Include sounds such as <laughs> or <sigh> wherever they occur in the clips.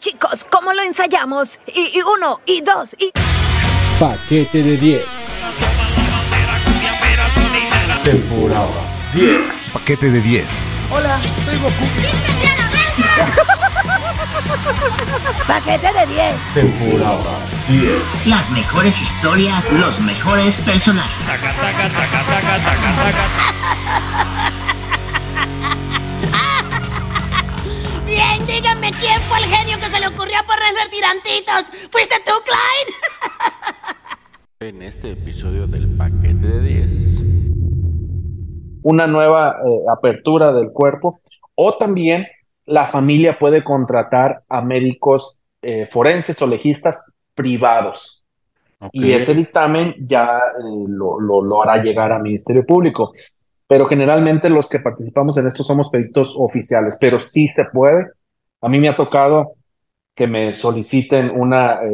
Chicos, ¿cómo lo ensayamos? Y, y uno, y dos, y... Paquete de 10. Temporada 10. Paquete de 10. Hola, soy Goku. Paquete de 10. Temporada 10. Las mejores historias, los mejores personajes. Bien, díganme quién fue el genio que se le ocurrió ponerle tirantitos. ¿Fuiste tú, Clyde? <laughs> En este episodio del paquete de 10. una nueva eh, apertura del cuerpo o también la familia puede contratar a médicos eh, forenses o legistas privados y ese dictamen ya eh, lo, lo- lo hará llegar al Ministerio Público. Pero generalmente los que participamos en esto somos peritos oficiales, pero sí se puede. A mí me ha tocado que me soliciten una eh,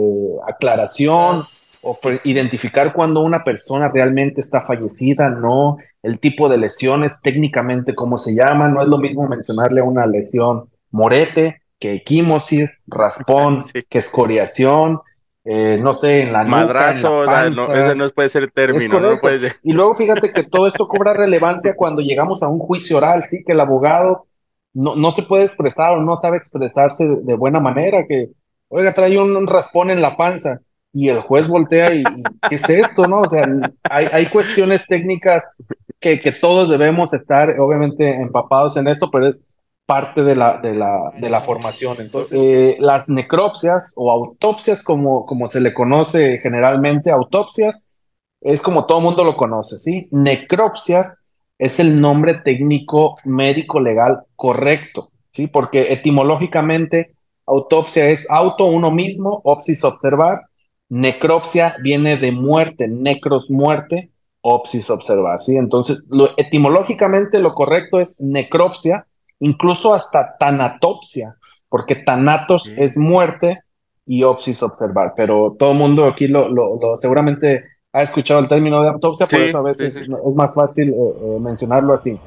aclaración o identificar cuando una persona realmente está fallecida, no el tipo de lesiones, técnicamente cómo se llama, no es lo mismo mencionarle una lesión morete que equimosis, raspón, <laughs> Sí. que escoriación, eh, no sé, en la nuca, en la Madrazo, o sea, no, ese no puede ser Es término, no puede. Y luego fíjate que todo esto cobra relevancia cuando llegamos a un juicio oral, sí, que el abogado no, no se puede expresar o no sabe expresarse de, buena manera, que, oiga, trae un, raspón en la panza y el juez voltea y, y, ¿qué es esto, no? O sea, hay, hay cuestiones técnicas que, que todos debemos estar, obviamente, empapados en esto, pero es parte de la, de la, de la formación. Entonces, eh, las necropsias o autopsias, como, como se le conoce generalmente, autopsias, es como todo mundo lo conoce, ¿sí? Necropsias es el nombre técnico médico legal correcto, ¿sí? Porque etimológicamente autopsia es auto uno mismo, opsis observar, necropsia viene de muerte, necros muerte, opsis observar, ¿sí? Entonces, lo, etimológicamente lo correcto es necropsia, incluso hasta tanatopsia, porque tanatos Sí. es muerte y opsis observar, pero todo el mundo aquí lo, lo, lo seguramente ha escuchado el término de autopsia, por Sí, eso a veces sí, sí. es más fácil eh, eh, mencionarlo así.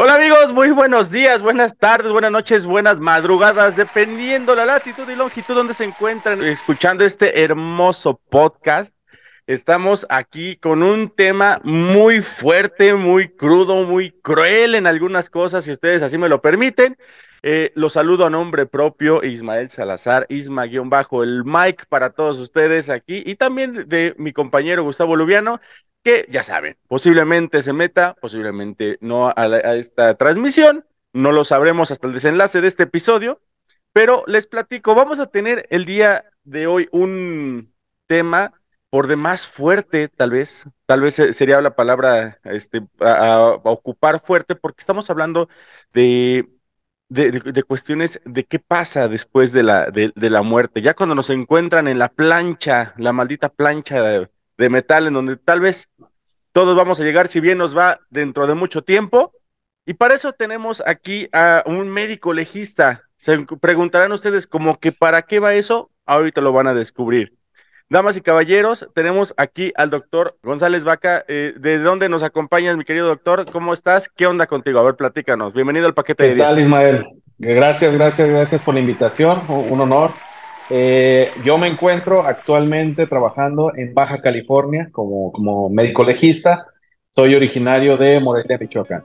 Hola amigos, muy buenos días, buenas tardes, buenas noches, buenas madrugadas, dependiendo la latitud y longitud donde se encuentran escuchando este hermoso podcast. Estamos aquí con un tema muy fuerte, muy crudo, muy cruel en algunas cosas, si ustedes así me lo permiten. Eh, los saludo a nombre propio, Ismael Salazar, Isma-bajo, el mic para todos ustedes aquí y también de mi compañero Gustavo Lubiano, que ya saben, posiblemente se meta, posiblemente no a, la- a esta transmisión, no lo sabremos hasta el desenlace de este episodio, pero les platico, vamos a tener el día de hoy un tema por demás fuerte, tal vez, tal vez sería la palabra este, a ocupar fuerte, porque estamos hablando de, de, de- cuestiones de qué pasa después de la, de, de la muerte, ya cuando nos encuentran en la plancha, la maldita plancha de, de metal, en donde tal vez todos vamos a llegar, si bien nos va dentro de mucho tiempo. Y para eso tenemos aquí a un médico legista. Se preguntarán ustedes como que para qué va eso, ahorita lo van a descubrir. Damas y caballeros, tenemos aquí al doctor González Vaca. Eh, ¿De dónde nos acompañas, mi querido doctor? ¿Cómo estás? ¿Qué onda contigo? A ver, platícanos. Bienvenido al paquete de ¿Qué tal, 10. Ismael? Gracias, gracias, gracias por la invitación, un un honor. Eh, yo me encuentro actualmente trabajando en Baja California como, como médico legista. Soy originario de Morelia, Michoacán.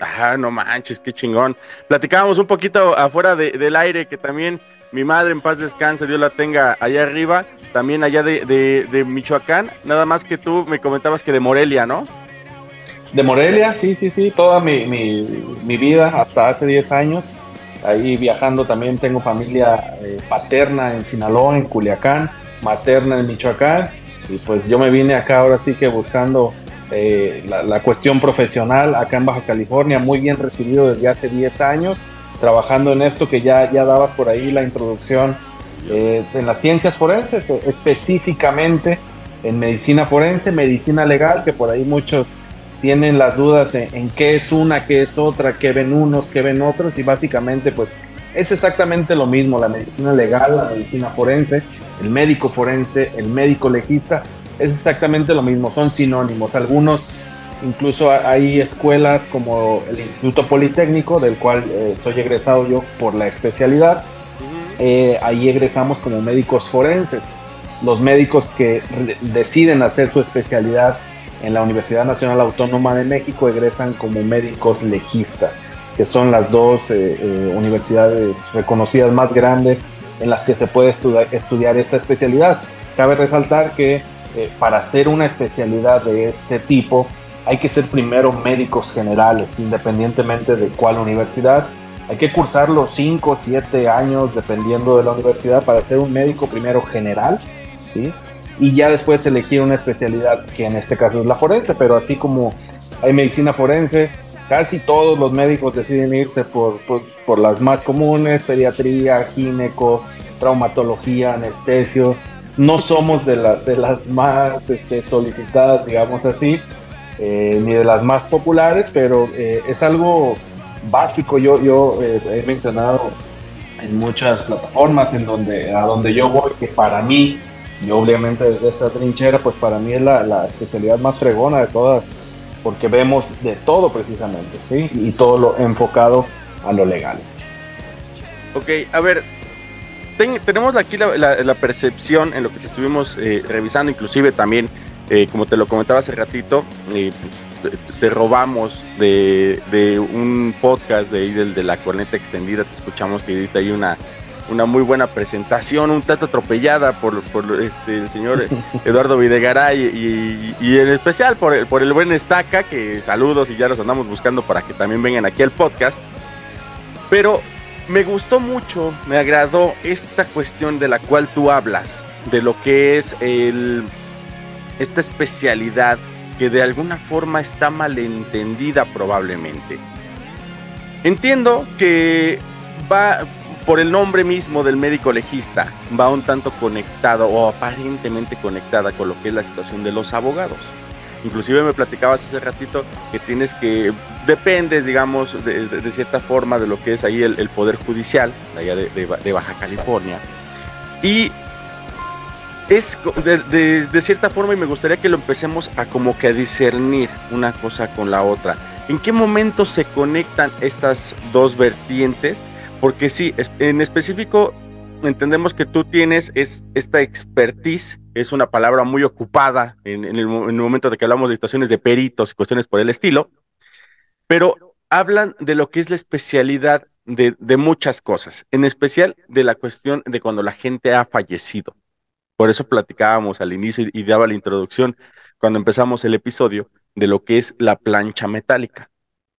Ajá, no manches, qué chingón. Platicábamos un poquito afuera de- del aire que también mi madre en paz descanse, Dios la tenga allá arriba, también allá de Michoacán, nada más que tú me comentabas que de Morelia, ¿no? De Morelia, sí, sí, sí, toda mi, mi, mi vida hasta hace 10 años. Ahí viajando también tengo familia eh, paterna en Sinaloa, en Culiacán, materna en Michoacán. Y pues yo me vine acá ahora sí que buscando eh, la, la cuestión profesional acá en Baja California, muy bien recibido desde hace 10 años, trabajando en esto que ya, ya dabas por ahí la introducción eh, en las ciencias forenses, eh, específicamente en medicina forense, medicina legal, que por ahí muchos tienen las dudas en, en qué es una, qué es otra, qué ven unos, qué ven otros, y básicamente pues es exactamente lo mismo, la medicina legal, la medicina forense, el médico forense, el médico legista, es exactamente lo mismo, son sinónimos. Algunos Incluso hay escuelas como el Instituto Politécnico, del cual eh, soy egresado yo por la especialidad. Eh, ahí egresamos como médicos forenses. Los médicos que deciden hacer su especialidad en la Universidad Nacional Autónoma de México egresan como médicos legistas, que son las dos eh, universidades reconocidas más grandes en las que se puede estudiar esta especialidad. Cabe resaltar que para hacer una especialidad de este tipo, hay que ser primero médicos generales, independientemente de cuál universidad. Hay que cursar los 5 o 7 años, dependiendo de la universidad, para ser un médico primero general, ¿sí? Y ya después elegir una especialidad, que en este caso es la forense, pero así como hay medicina forense, casi todos los médicos deciden irse por, por, las más comunes, pediatría, gineco, traumatología, anestesio. No somos de, de las más este, solicitadas, digamos así, eh, ni de las más populares, pero eh, es algo básico. Yo, yo eh, he mencionado en muchas plataformas en donde, a donde yo voy, que para mí, yo obviamente desde esta trinchera, pues para mí es la, la especialidad más fregona de todas, porque vemos de todo precisamente, ¿sí? Y todo lo enfocado a lo legal. Ok, a ver, tenemos aquí la, la, percepción en lo que estuvimos revisando, inclusive también eh, como te lo comentaba hace ratito, eh, pues, te, robamos de, un podcast de, de, de la corneta extendida, te escuchamos que diste ahí una, una muy buena presentación, un tanto atropellada por, por este, el señor <laughs> Eduardo Videgaray y, y, en especial por el, por el buen Estaca, que saludos y ya los andamos buscando para que también vengan aquí al podcast. Pero me gustó mucho, me agradó esta cuestión de la cual tú hablas, de lo que es el esta especialidad que de alguna forma está malentendida probablemente. Entiendo que va por el nombre mismo del médico legista, va un tanto conectado o aparentemente conectada con lo que es la situación de los abogados. Inclusive me platicabas hace ratito que tienes que, dependes, digamos, de, cierta forma de lo que es ahí el, Poder Judicial, allá de, de Baja California. Y es de, cierta forma y me gustaría que lo empecemos a como que discernir una cosa con la otra. ¿En qué momento se conectan estas dos vertientes? Porque sí, en específico entendemos que tú tienes es, esta expertise, es una palabra muy ocupada en, el, momento de que hablamos de situaciones de peritos y cuestiones por el estilo, pero hablan de lo que es la especialidad de, de muchas cosas, en especial de la cuestión de cuando la gente ha fallecido. Por eso platicábamos al inicio y, daba la introducción cuando empezamos el episodio de lo que es la plancha metálica,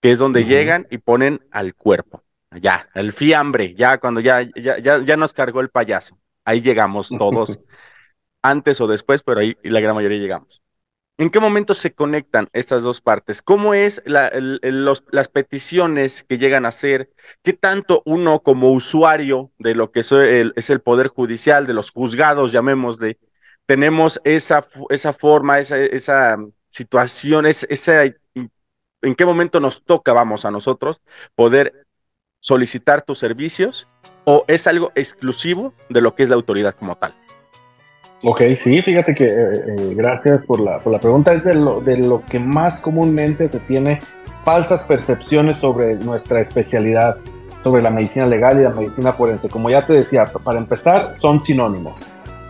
que es donde llegan y ponen al cuerpo. Ya, el fiambre, ya cuando ya, ya, ya, ya nos cargó el payaso. Ahí llegamos todos, <laughs> antes o después, pero ahí la gran mayoría llegamos. ¿En qué momento se conectan estas dos partes? ¿Cómo es las peticiones que llegan a hacer? ¿Qué tanto uno como usuario de lo que es el, Poder Judicial, de los juzgados, llamémosle, tenemos esa, esa forma, esa, esa situación, esa, en qué momento nos toca, vamos, a nosotros poder solicitar tus servicios o es algo exclusivo de lo que es la autoridad como tal? Ok, sí, fíjate que eh, eh, gracias por la, por la pregunta. Es de lo, de lo que más comúnmente se tiene falsas percepciones sobre nuestra especialidad, sobre la medicina legal y la medicina forense. Como ya te decía, para empezar, son sinónimos.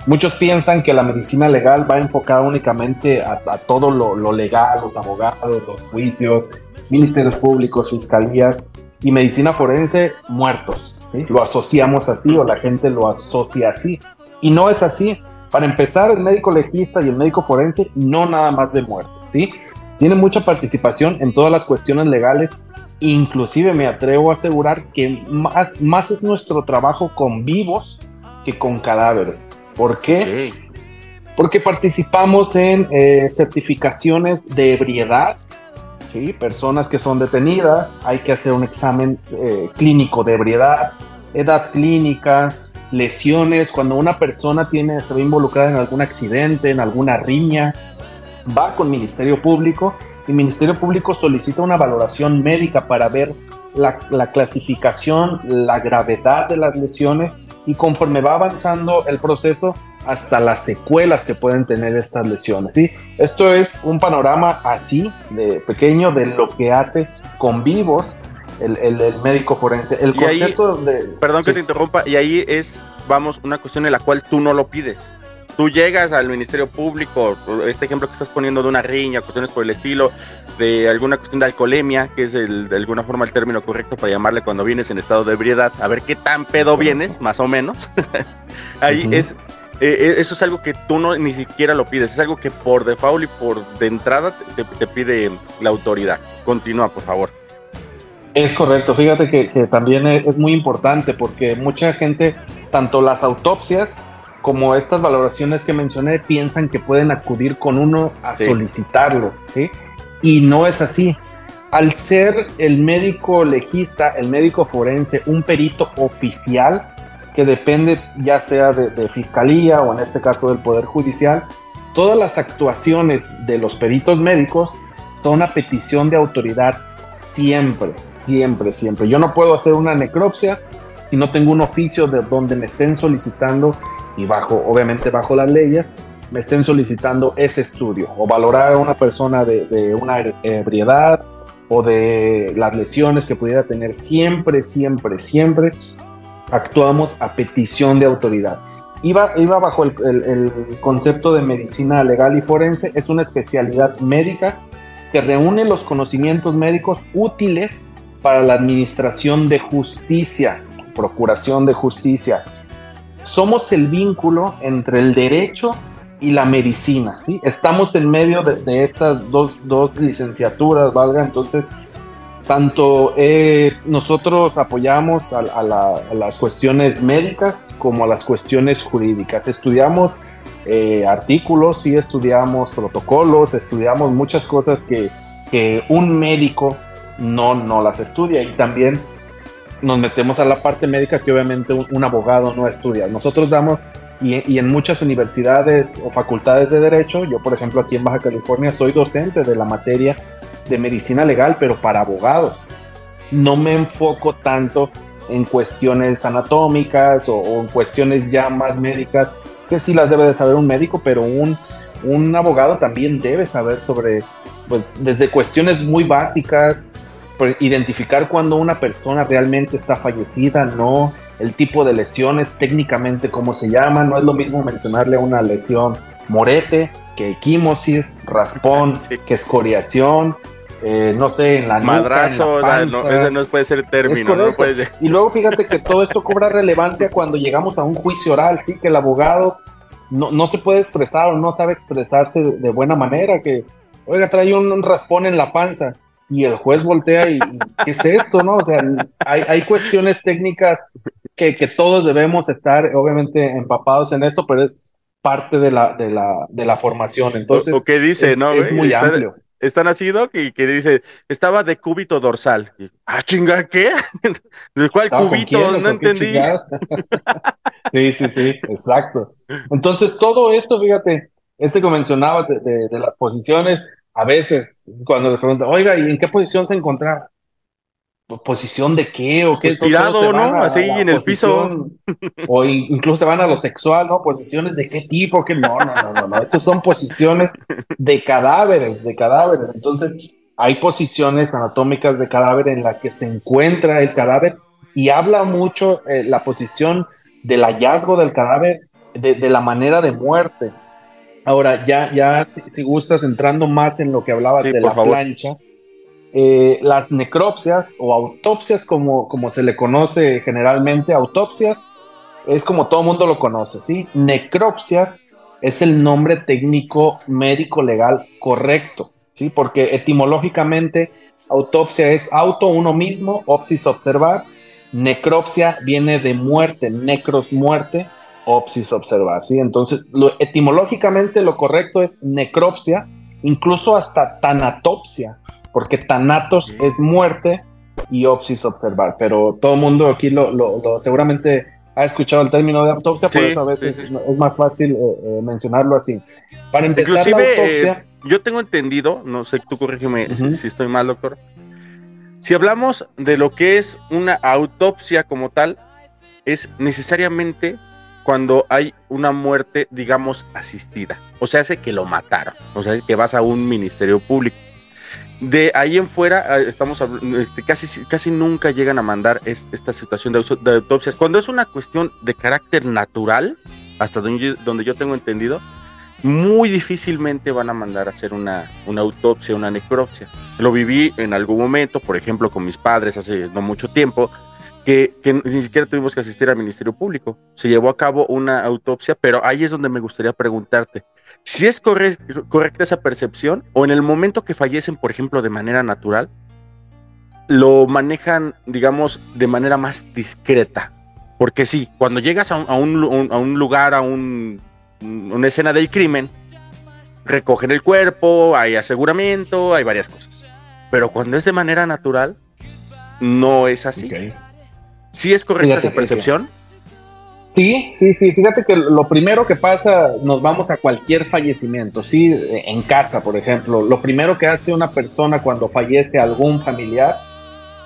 Muchos piensan que la medicina legal va enfocada únicamente a, todo lo, lo, legal, los abogados, los juicios, ministerios públicos, fiscalías y medicina forense, muertos. Lo asociamos así o la gente lo asocia así. Y no es así. Para empezar, el médico legista y el médico forense no nada más de muertos, ¿sí? Tiene mucha participación en todas las cuestiones legales, inclusive me atrevo a asegurar que más, más es nuestro trabajo con vivos que con cadáveres. ¿Por qué? Porque participamos en eh, certificaciones de ebriedad, ¿sí? personas que son detenidas, hay que hacer un examen eh, clínico de ebriedad, edad clínica, lesiones, cuando una persona tiene, se ve involucrada en algún accidente, en alguna riña, va con Ministerio Público y Ministerio Público solicita una valoración médica para ver la, la clasificación, la gravedad de las lesiones y conforme va avanzando el proceso, hasta las secuelas que pueden tener estas lesiones. ¿sí? Esto es un panorama así, de pequeño, de lo que hace con vivos el, el- el médico forense. El Y ahí- concepto de... Perdón que te interrumpa, y ahí es, vamos, una cuestión en la cual tú no lo pides. Tú llegas al Ministerio Público, este ejemplo que estás poniendo de una riña, cuestiones por el estilo, de alguna cuestión de alcoholemia, que es el- de alguna forma el término correcto para llamarle cuando vienes en estado de ebriedad, a ver qué tan pedo vienes, más o menos. <laughs> ahí es, eh, eh, eso es algo que tú no ni siquiera lo pides, es algo que por default y por de entrada te, te pide la autoridad. Continúa, por favor. Es correcto, fíjate que, que también es, muy importante porque mucha gente, tanto las autopsias como estas valoraciones que mencioné, piensan que pueden acudir con uno a Sí. solicitarlo, ¿sí? Y no es así. Al ser el médico legista, el médico forense, un perito oficial que depende ya sea de, de fiscalía o en este caso del Poder Judicial, todas las actuaciones de los peritos médicos son a petición de autoridad siempre, siempre, siempre. Yo no puedo hacer una necropsia si no tengo un oficio de donde me estén solicitando y bajo, obviamente bajo las leyes, me estén solicitando ese estudio o valorar a una persona de, una ebriedad o de las lesiones que pudiera tener. Siempre, siempre, siempre actuamos a petición de autoridad. Iba, iba bajo el concepto de medicina legal y forense, es una especialidad médica que reúne los conocimientos médicos útiles para la administración de justicia, procuración de justicia. Somos el vínculo entre el derecho y la medicina. Estamos en medio de, estas dos, dos licenciaturas, valga, entonces tanto eh, nosotros apoyamos a, a las cuestiones médicas como a las cuestiones jurídicas. Estudiamos eh, artículos, sí estudiamos protocolos, estudiamos muchas cosas que, que un médico no, no las estudia y también nos metemos a la parte médica que obviamente un, un abogado no estudia. Nosotros damos, y, y en muchas universidades o facultades de derecho, yo por ejemplo aquí en Baja California soy docente de la materia de medicina legal, pero para abogados. No me enfoco tanto en cuestiones anatómicas o, o en cuestiones ya más médicas, que sí las debe de saber un médico, pero un, un abogado también debe saber sobre, pues, desde cuestiones muy básicas, pues, identificar cuando una persona realmente está fallecida, no, el tipo de lesiones, técnicamente cómo se llaman, no es lo mismo mencionarle una lesión morete que equimosis, raspón, Sí. que escoriación, eh, no sé, en la Madrazo, o en la sea, no, ese no puede ser el término, no puede Y luego fíjate que todo esto cobra relevancia cuando llegamos a un juicio oral, sí, que el abogado no, no se puede expresar o no sabe expresarse de, de buena manera, que, oiga, trae un, un raspón en la panza y el juez voltea y, ¿qué es esto, no? O sea, hay, hay cuestiones técnicas que, que todos debemos estar, obviamente, empapados en esto, pero es parte de la, de la, de la formación. Entonces, o, o que dice, es, ¿no? es muy está, amplio. Está nacido que, que dice, estaba de cúbito dorsal. Y, ah, chinga, ¿qué? <laughs> ¿De cuál con cúbito? quién No entendí. <laughs> sí, sí, sí, exacto. Entonces, todo esto, fíjate, ese que mencionaba de, de- de las posiciones, a veces, cuando le preguntan, oiga, ¿y en qué posición se encontraba? ¿Po- ¿Posición de qué? ¿O qué? Tirado, ¿no? a Así en el piso. posición, O in- incluso se van a lo sexual, ¿no? Posiciones de qué tipo, qué no, no, no, no, no. Estas son posiciones de cadáveres, de cadáveres. Entonces, hay posiciones anatómicas de cadáver en la que se encuentra el cadáver y habla mucho eh, la posición del hallazgo del cadáver, de, de la manera de muerte. Ahora, ya, ya, si, gustas, entrando más en lo que hablabas Sí, de la favor. plancha, eh, las necropsias o autopsias, como, como se le conoce generalmente, autopsias, es como todo mundo lo conoce, ¿sí? Necropsias es el nombre técnico médico legal correcto, ¿sí? Porque etimológicamente autopsia es auto uno mismo, opsis observar, necropsia viene de muerte, necros muerte, opsis observar, ¿sí? Entonces, lo, etimológicamente lo correcto es necropsia, incluso hasta tanatopsia, porque tanatos es muerte y opsis observar, pero todo el mundo aquí lo, lo- lo- seguramente ha escuchado el término de autopsia, por Sí, eso a veces sí, sí. es más fácil eh, eh, mencionarlo así. Para empezar la Inclusive, autopsia, eh, yo tengo entendido, no sé, tú corrígeme si- Ujú. si, estoy mal, doctor. Si hablamos de lo que es una autopsia como tal, es necesariamente cuando hay una muerte, digamos, asistida. O sea, hace que lo mataron. O sea, que vas a un ministerio público. De ahí en fuera, ah, estamos este, casi, casi nunca llegan a mandar es- esta situación de autopsias. Cuando es una cuestión de carácter natural, hasta donde yo, donde yo tengo entendido, muy difícilmente van a mandar a hacer una, una autopsia, una necropsia. Lo viví en algún momento, por ejemplo, con mis padres hace no mucho tiempo, que, ni siquiera tuvimos que asistir al Ministerio Público. Se llevó a cabo una autopsia, pero ahí es donde me gustaría preguntarte, si es corre- correcta esa percepción o en el momento que fallecen, por ejemplo, de manera natural, lo manejan, digamos, de manera más discreta. Porque sí, cuando llegas a un, lugar, a un- una escena del crimen, recogen el cuerpo, hay aseguramiento, hay varias cosas. Pero cuando es de manera natural, no es así. Ok. ¿Sí es correcta Fíjate esa que- percepción? Sí, sí, sí. Fíjate que lo primero que pasa, nos vamos a cualquier fallecimiento, sí, en casa, por ejemplo. Lo primero que hace una persona cuando fallece algún familiar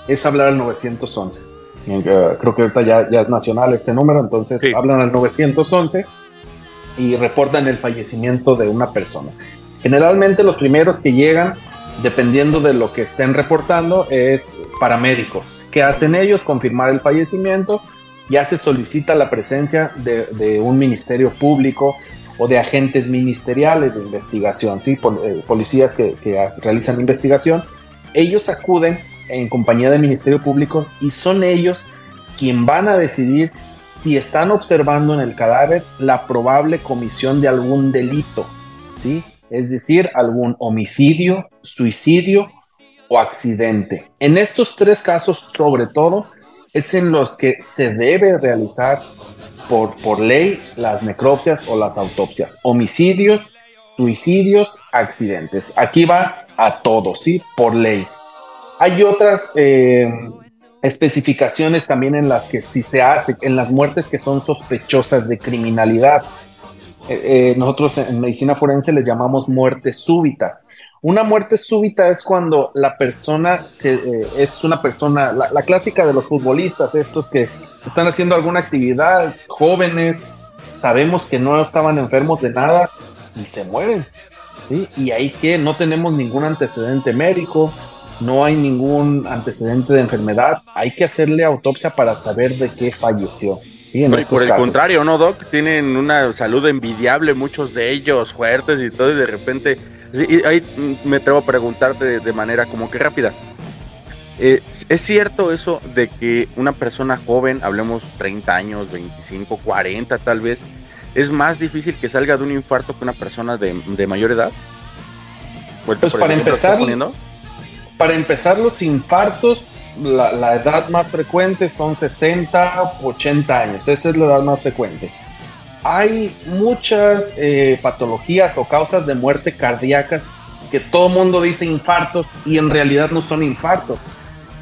es hablar al 911. Eh, creo que ahorita ya, ya es nacional este número, entonces Sí. hablan al 911 y reportan el fallecimiento de una persona. Generalmente los primeros que llegan, dependiendo de lo que estén reportando, es paramédicos. ¿Qué hacen ellos? Confirmar el fallecimiento ya se solicita la presencia de, un ministerio público o de agentes ministeriales de investigación, ¿sí? Eh, policías que, que realizan investigación. Ellos acuden en compañía del Ministerio Público y son ellos quien van a decidir si están observando en el cadáver la probable comisión de algún delito, ¿sí? Es decir, algún homicidio, suicidio o accidente. En estos tres casos, sobre todo, es en los que se debe realizar por, por ley las necropsias o las autopsias. Homicidios, suicidios, accidentes. Aquí va a todos, ¿sí? Por ley. Hay otras eh, especificaciones también en las que si se hace, en las muertes que son sospechosas de criminalidad. Eh, eh, nosotros en medicina forense les llamamos muertes súbitas. Una muerte súbita es cuando la persona se, eh, es una persona, la, clásica de los futbolistas, estos que están haciendo alguna actividad, jóvenes, sabemos que no estaban enfermos de nada y se mueren. Y ahí que no tenemos ningún antecedente médico, no hay ningún antecedente de enfermedad, hay que hacerle autopsia para saber de qué falleció. ¿Sí? En No, y estos por el casos. contrario, ¿no, Doc? Tienen una salud envidiable, muchos de ellos, fuertes y todo, y de repente. sí, y ahí me atrevo a preguntarte de, de manera como que rápida. Eh, ¿Es cierto eso de que una persona joven, hablemos 30 años, 25, 40 tal vez, es más difícil que salga de un infarto que una persona de, de mayor edad? Pues por para ejemplo empezar. Para empezar, los infartos, la, edad más frecuente son 60, 80 años. Esa es la edad más frecuente. Hay muchas eh, patologías o causas de muerte cardíacas que todo mundo dice infartos y en realidad no son infartos.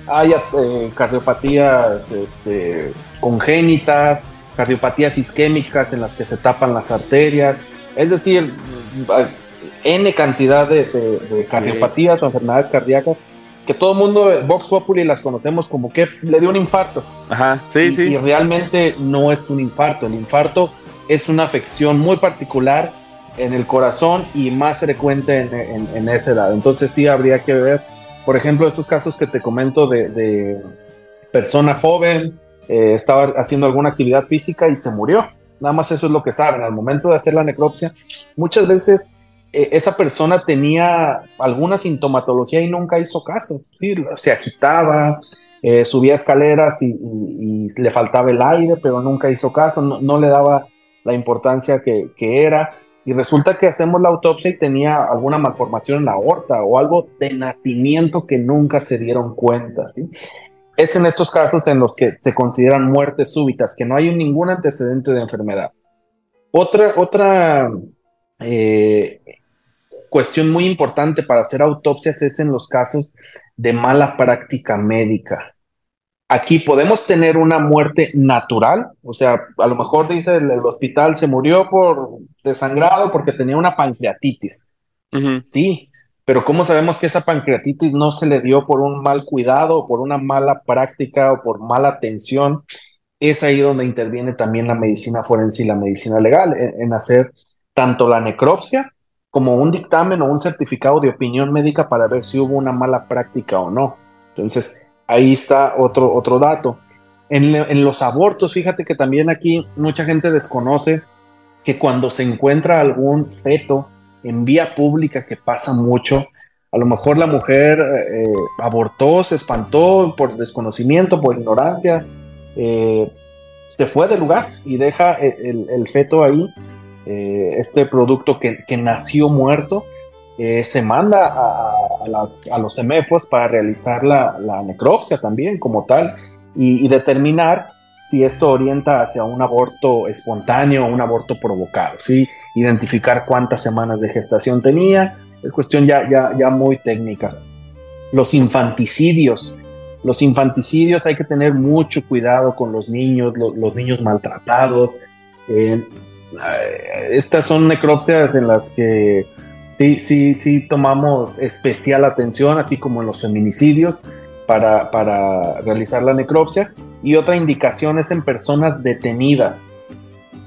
Hay eh, cardiopatías este, congénitas, cardiopatías isquémicas en las que se tapan las arterias. Es decir, N cantidad de cardiopatías o enfermedades cardíacas que todo el mundo, Vox Populi, las conocemos como que le dio un infarto. Ajá, sí, y, sí. y realmente no es un infarto. El infarto es una afección muy particular en el corazón y más frecuente en, en- en esa edad. Entonces sí habría que ver, por ejemplo, estos casos que te comento de, de persona joven, eh, estaba haciendo alguna actividad física y se murió. Nada más eso es lo que saben. Al momento de hacer la necropsia, muchas veces esa persona tenía alguna sintomatología y nunca hizo caso. Se agitaba, eh, subía escaleras y, le faltaba el aire, pero nunca hizo caso, no, no le daba la importancia que, que era. Y resulta que hacemos la autopsia y tenía alguna malformación en la aorta o algo de nacimiento que nunca se dieron cuenta. Es en estos casos en los que se consideran muertes súbitas, que no hay ningún antecedente de enfermedad. Otra, otra eh, cuestión muy importante para hacer autopsias es en los casos de mala práctica médica. Aquí podemos tener una muerte natural, o sea, a lo mejor dice el, el hospital se murió por desangrado porque tenía una pancreatitis. Sí, pero ¿cómo sabemos que esa pancreatitis no se le dio por un mal cuidado, o por una mala práctica o por mala atención? es ahí donde interviene también la medicina forense y la medicina legal, en, en hacer tanto la necropsia como un dictamen o un certificado de opinión médica para ver si hubo una mala práctica o no. Entonces, ahí está otro, otro dato. En, en, los abortos, fíjate que también aquí mucha gente desconoce que cuando se encuentra algún feto en vía pública, que pasa mucho, a lo mejor la mujer eh, abortó, se espantó por desconocimiento, por ignorancia, eh, se fue del lugar y deja el, el feto ahí eh, este producto que, que nació muerto, eh, se manda a, a, las, a, los semefos para realizar la, la necropsia también como tal y, y, determinar si esto orienta hacia un aborto espontáneo o un aborto provocado, ¿sí? identificar cuántas semanas de gestación tenía, es cuestión ya, ya, ya muy técnica. Los infanticidios, los infanticidios hay que tener mucho cuidado con los niños, los, los niños maltratados. Eh, estas son necropsias en las que sí, sí, sí tomamos especial atención, así como en los feminicidios, para, para realizar la necropsia. Y otra indicación es en personas detenidas.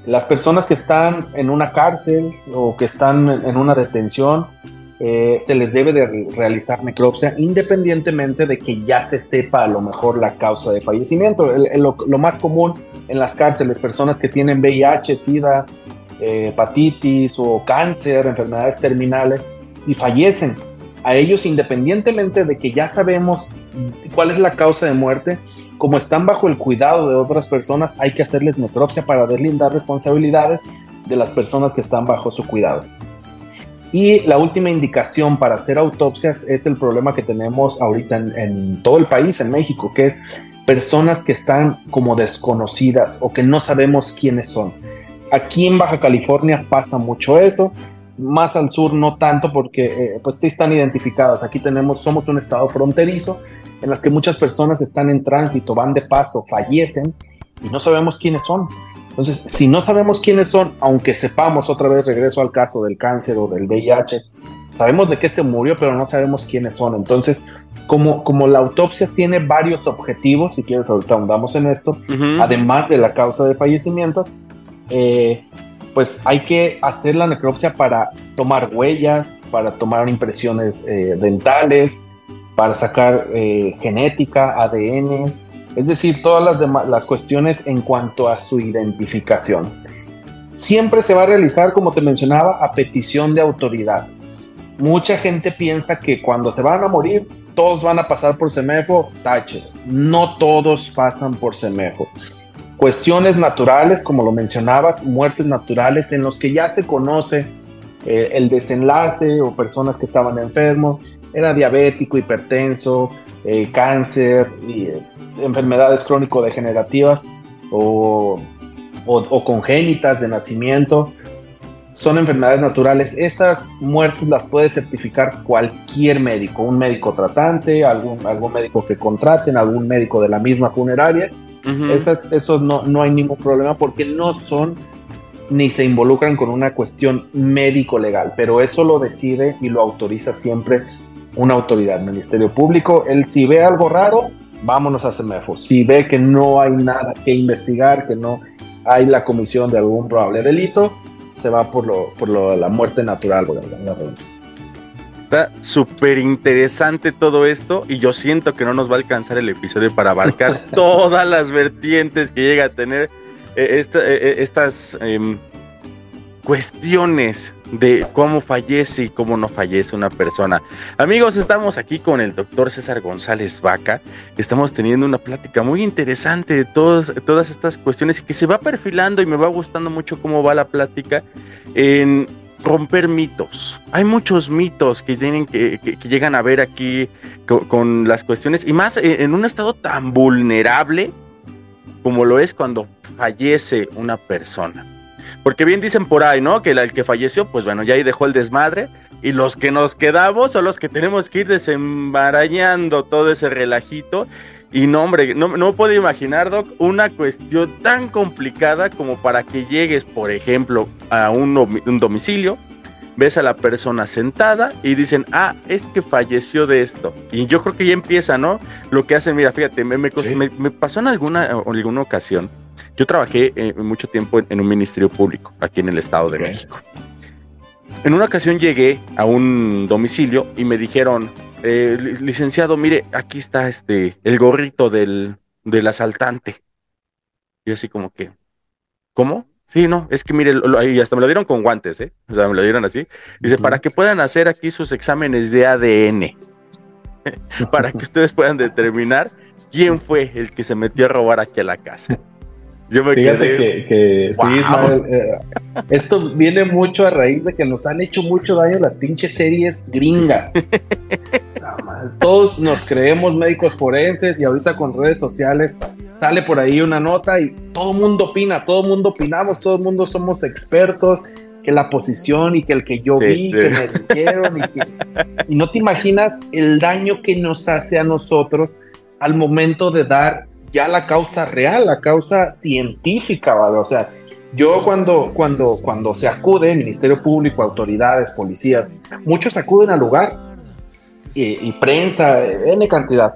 Las personas que están en una cárcel o que están en una detención, eh, se les debe de realizar necropsia independientemente de que ya se sepa a lo mejor la causa de fallecimiento. Lo, más común en las cárceles, personas que tienen VIH, SIDA, eh, hepatitis o cáncer, enfermedades terminales, y fallecen. A ellos, independientemente de que ya sabemos cuál es la causa de muerte, como están bajo el cuidado de otras personas, hay que hacerles necropsia para deslindar responsabilidades de las personas que están bajo su cuidado. Y la última indicación para hacer autopsias es el problema que tenemos ahorita en, todo el país, en México, que es personas que están como desconocidas o que no sabemos quiénes son. Aquí en Baja California pasa mucho esto, más al sur no tanto porque eh, pues sí están identificadas. Aquí tenemos, somos un estado fronterizo en las que muchas personas están en tránsito, van de paso, fallecen y no sabemos quiénes son. Entonces, si no sabemos quiénes son, aunque sepamos otra vez, regreso al caso del cáncer o del VIH, sabemos de qué se murió, pero no sabemos quiénes son. Entonces, como, como la autopsia tiene varios objetivos, si quieres ahorita andamos en esto, uh -huh. además de la causa de fallecimiento, eh, pues hay que hacer la necropsia para tomar huellas, para tomar impresiones eh, dentales, para sacar eh, genética, ADN, es decir, todas las, demás, las cuestiones en cuanto a su identificación. Siempre se va a realizar, como te mencionaba, a petición de autoridad. Mucha gente piensa que cuando se van a morir, todos van a pasar por Semefo, tache. No todos pasan por Semefo. Cuestiones naturales, como lo mencionabas, muertes naturales en los que ya se conoce eh, el desenlace o personas que estaban enfermos, era diabético, hipertenso, eh, cáncer, y, eh, enfermedades crónico-degenerativas o, o, o, congénitas de nacimiento. Son enfermedades naturales. Esas muertes las puede certificar cualquier médico, un médico tratante, algún, algún médico que contraten, algún médico de la misma funeraria. Uh -huh. Esas, esos no, no hay ningún problema porque no son ni se involucran con una cuestión médico-legal, pero eso lo decide y lo autoriza siempre una autoridad, Ministerio Público. Él si ve algo raro, vámonos a CEMEFO. Si ve que no hay nada que investigar, que no hay la comisión de algún probable delito, se va por lo por lo, la muerte natural. Está súper interesante todo esto y yo siento que no nos va a alcanzar el episodio para abarcar <laughs> todas las vertientes que llega a tener eh, esta, eh, estas eh, cuestiones de cómo fallece y cómo no fallece una persona. Amigos, estamos aquí con el doctor César González Vaca. Estamos teniendo una plática muy interesante de todas estas cuestiones y que se va perfilando y me va gustando mucho cómo va la plática en romper mitos. Hay muchos mitos que tienen que, que, llegan a ver aquí con, las cuestiones y más en un estado tan vulnerable como lo es cuando fallece una persona. Porque bien dicen por ahí, ¿no? Que el, el, que falleció, pues bueno, ya ahí dejó el desmadre. Y los que nos quedamos son los que tenemos que ir desembarañando todo ese relajito. Y no, hombre, no, no puedo imaginar, Doc, una cuestión tan complicada como para que llegues, por ejemplo, a un, un domicilio, ves a la persona sentada y dicen, ah, es que falleció de esto. Y yo creo que ya empieza, ¿no? Lo que hacen, mira, fíjate, me, me, sí. me, me pasó en alguna, en alguna ocasión Yo trabajé eh, mucho tiempo en, en un ministerio público aquí en el Estado de. México. En una ocasión llegué a un domicilio y me dijeron, eh, "Li- licenciado, mire, aquí está este el gorrito del, del asaltante. Y así como que, ¿cómo? Sí, no, es que mire, lo- y hasta me lo dieron con guantes, ¿eh? O sea, me lo dieron así. Dice, para que puedan hacer aquí sus exámenes de ADN, <laughs> para que ustedes puedan determinar quién fue el que se metió a robar aquí a la casa. Yo me Fíjate quedé, que, que sí, Wow. Ismael, eh, esto viene mucho a raíz de que nos han hecho mucho daño las pinches series gringas. <laughs> Todos nos creemos médicos forenses y ahorita con redes sociales sale por ahí una nota y todo el mundo opina, todo el mundo opinamos, todo el mundo somos expertos, que la posición y que el que yo Sí, vi, sí. que me dijeron y, que- y no te imaginas el daño que nos hace a nosotros al momento de dar ya la causa real, la causa científica, ¿vale? O sea, yo cuando, cuando, cuando se acude, Ministerio Público, autoridades, policías, muchos acuden al lugar y, y prensa, N cantidad.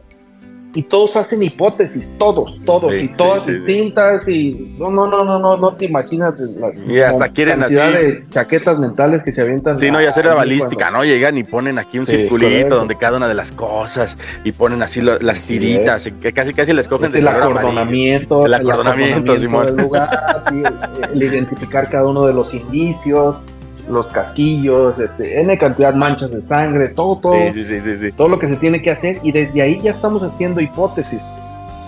Y todos hacen hipótesis, todos, todos, Sí, y todas sí, sí, sí. distintas, y no, no, no, no, no, no te imaginas la Y hasta quieren cantidad así- de chaquetas mentales que se avientan. Sí, no, y hacer la balística, cuando- ¿no? Llegan y ponen aquí un circulito correcto. donde cada una de las cosas y ponen así lo- las tiritas, y que casi casi les cogen Es de el acordonamiento, El acordonamiento, Simón. del lugar, sí, el, el identificar cada uno de los indicios, los casquillos, este, N cantidad manchas de sangre, todo, todo, Sí, sí, sí, sí, sí. todo lo que se tiene que hacer y desde ahí ya estamos haciendo hipótesis.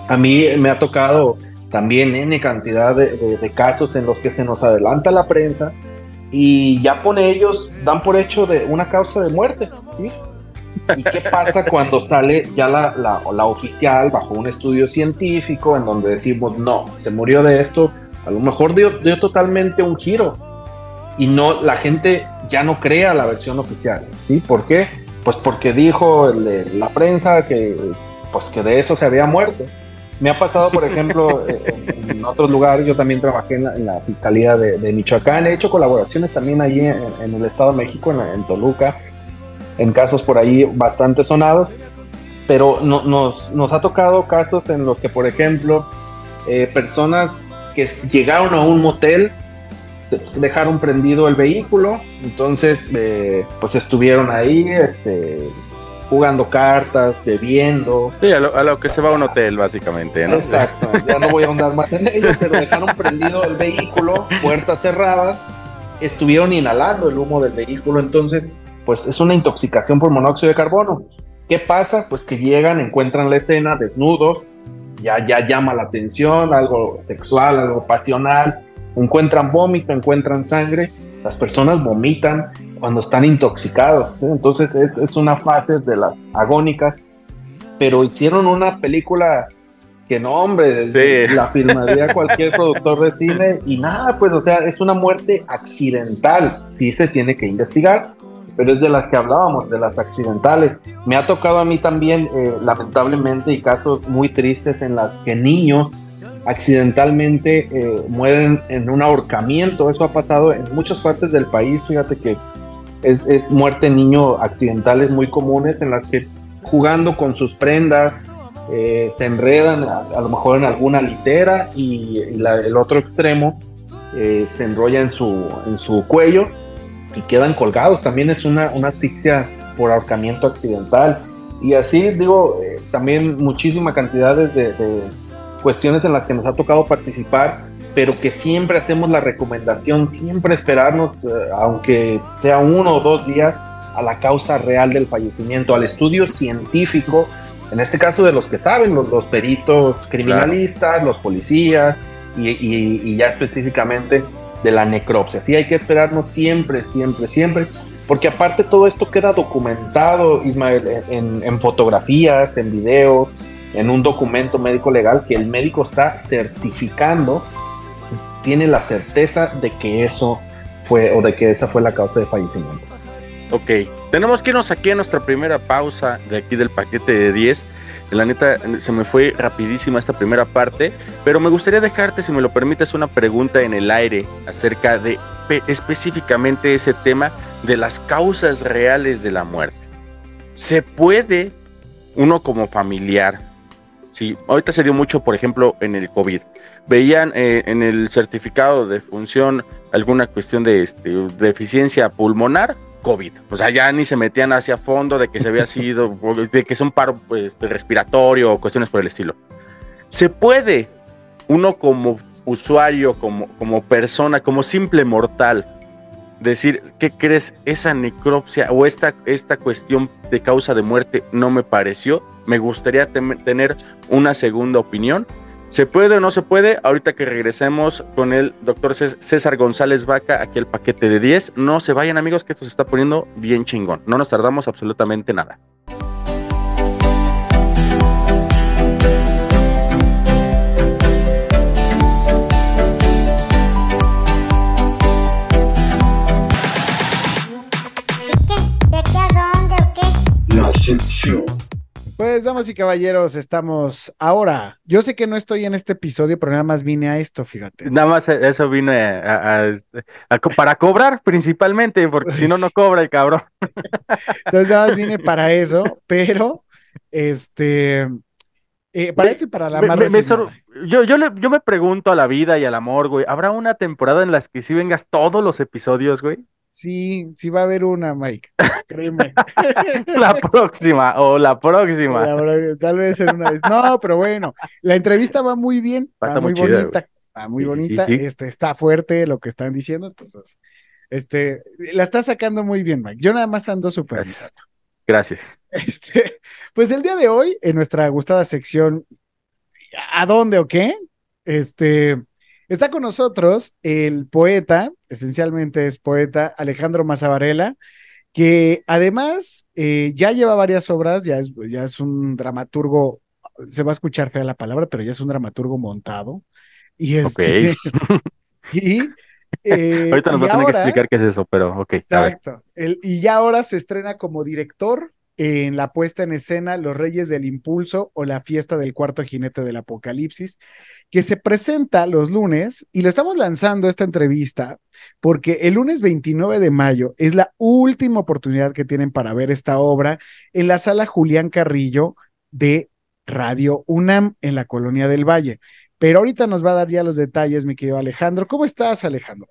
A mí me ha tocado también N cantidad de, de- de casos en los que se nos adelanta la prensa y ya pone ellos, dan por hecho de una causa de muerte. ¿Y qué pasa <laughs> cuando sale ya la, la, la oficial bajo un estudio científico en donde decimos, no, se murió de esto, a lo mejor dio, dio totalmente un giro y no, la gente ya no crea la versión oficial, ¿sí? ¿Por qué? Pues porque dijo el la prensa que, pues que de eso se había muerto. Me ha pasado, por ejemplo, <laughs> en, en otros lugares, yo también trabajé en la, en la Fiscalía de, de Michoacán, he hecho colaboraciones también allí en, en el Estado de México, en, la- en Toluca, en casos por ahí bastante sonados, pero no- nos, nos ha tocado casos en los que, por ejemplo, eh, personas que llegaron a un motel, dejaron prendido el vehículo, entonces eh, pues estuvieron ahí este, jugando cartas, bebiendo. Sí, a lo, a lo que se va a un hotel, básicamente, ¿no? Exacto, ya no voy a ahondar más en ello, pero dejaron prendido el vehículo, puertas cerradas, estuvieron inhalando el humo del vehículo, entonces pues es una intoxicación por monóxido de carbono. ¿Qué pasa? Pues que llegan, encuentran la escena desnudos, ya, ya llama la atención, algo sexual, algo pasional, encuentran vómito, encuentran sangre, las personas vomitan cuando están intoxicados, ¿sí? entonces es, es una fase de las agónicas, pero hicieron una película que no, hombre, Sí. la filmaría cualquier <laughs> productor de cine y nada, pues, o sea, es una muerte accidental, sí se tiene que investigar, pero es de las que hablábamos, de las accidentales. Me ha tocado a mí también, eh, lamentablemente, y casos muy tristes en las que niños accidentalmente eh, mueren en un ahorcamiento. Eso ha pasado en muchas partes del país. Fíjate que es, muerte en niño accidentales muy comunes en las que jugando con sus prendas eh, se enredan a, lo mejor en alguna litera y, el otro extremo eh, se enrolla en su, en su cuello y quedan colgados. También es una, una asfixia por ahorcamiento accidental. Y así digo, también muchísima cantidades de, de cuestiones en las que nos ha tocado participar, pero que siempre hacemos la recomendación, siempre esperarnos, eh, aunque sea uno o dos días, a la causa real del fallecimiento, al estudio científico, en este caso de los que saben, los, los peritos criminalistas, los policías y, y- y ya específicamente de la necropsia. Sí hay que esperarnos siempre, siempre, siempre, porque aparte todo esto queda documentado, Ismael, en, en fotografías, en videos, en un documento médico legal que el médico está certificando, tiene la certeza de que eso fue o de que esa fue la causa de fallecimiento. Ok, tenemos que irnos aquí a nuestra primera pausa de aquí del paquete de 10. La neta, se me fue rapidísima esta primera parte, pero me gustaría dejarte, si me lo permites, una pregunta en el aire acerca de pe- específicamente ese tema de las causas reales de la muerte. ¿Se puede uno como familiar Sí, ahorita se dio mucho, por ejemplo, en el COVID. Veían eh, en el certificado de función alguna cuestión de este, deficiencia pulmonar, COVID. O sea, ya ni se metían hacia fondo de que se había sido, <laughs> de que es un paro pues, respiratorio o cuestiones por el estilo. Se puede, uno como usuario, como, como persona, como simple mortal, decir, ¿qué crees? Esa necropsia o esta, esta cuestión de causa de muerte no me pareció. Me gustaría tener una segunda opinión. ¿Se puede o no se puede? Ahorita que regresemos con el doctor César González Vaca, aquí el paquete de 10. No se vayan amigos, que esto se está poniendo bien chingón. No nos tardamos absolutamente nada. Pues, damas y caballeros, estamos ahora. Yo sé que no estoy en este episodio, pero nada más vine a esto, fíjate. Nada más eso vine para cobrar principalmente, porque si no, no <laughs> cobra el cabrón. Entonces, nada más vine para eso, pero este. Eh, para esto y para la me, yo, yo, yo me pregunto a la vida y al amor, güey, ¿habrá una temporada en la que sí vengas todos los episodios, güey? Sí, sí va a haber una, Mike. Créeme. <laughs> la próxima, o la próxima. tal vez en una vez. No, pero bueno, la entrevista va muy bien, va muy, bonita. Va muy bonita, este, está fuerte lo que están diciendo, entonces, este, la está sacando muy bien, Mike. Yo nada más ando súper Gracias. Este, pues el día de hoy, en nuestra gustada sección, ¿a dónde o qué? Este, Está con nosotros el poeta, esencialmente es poeta Alejandro Mazavarela, que además eh, ya lleva varias obras, ya es, ya es un dramaturgo, se va a escuchar fea la palabra, pero ya es un dramaturgo montado. Y este, <laughs> y eh, Ahorita nos va a tener que explicar qué es eso, pero ok. Exacto. y ya ahora se estrena como director en la puesta en escena Los Reyes del Impulso o la fiesta del cuarto jinete del Apocalipsis, que se presenta los lunes y lo estamos lanzando esta entrevista porque el lunes 29 de mayo es la última oportunidad que tienen para ver esta obra en la sala Julián Carrillo de Radio UNAM en la Colonia del Valle. Pero ahorita nos va a dar ya los detalles, mi querido Alejandro. ¿Cómo estás, Alejandro?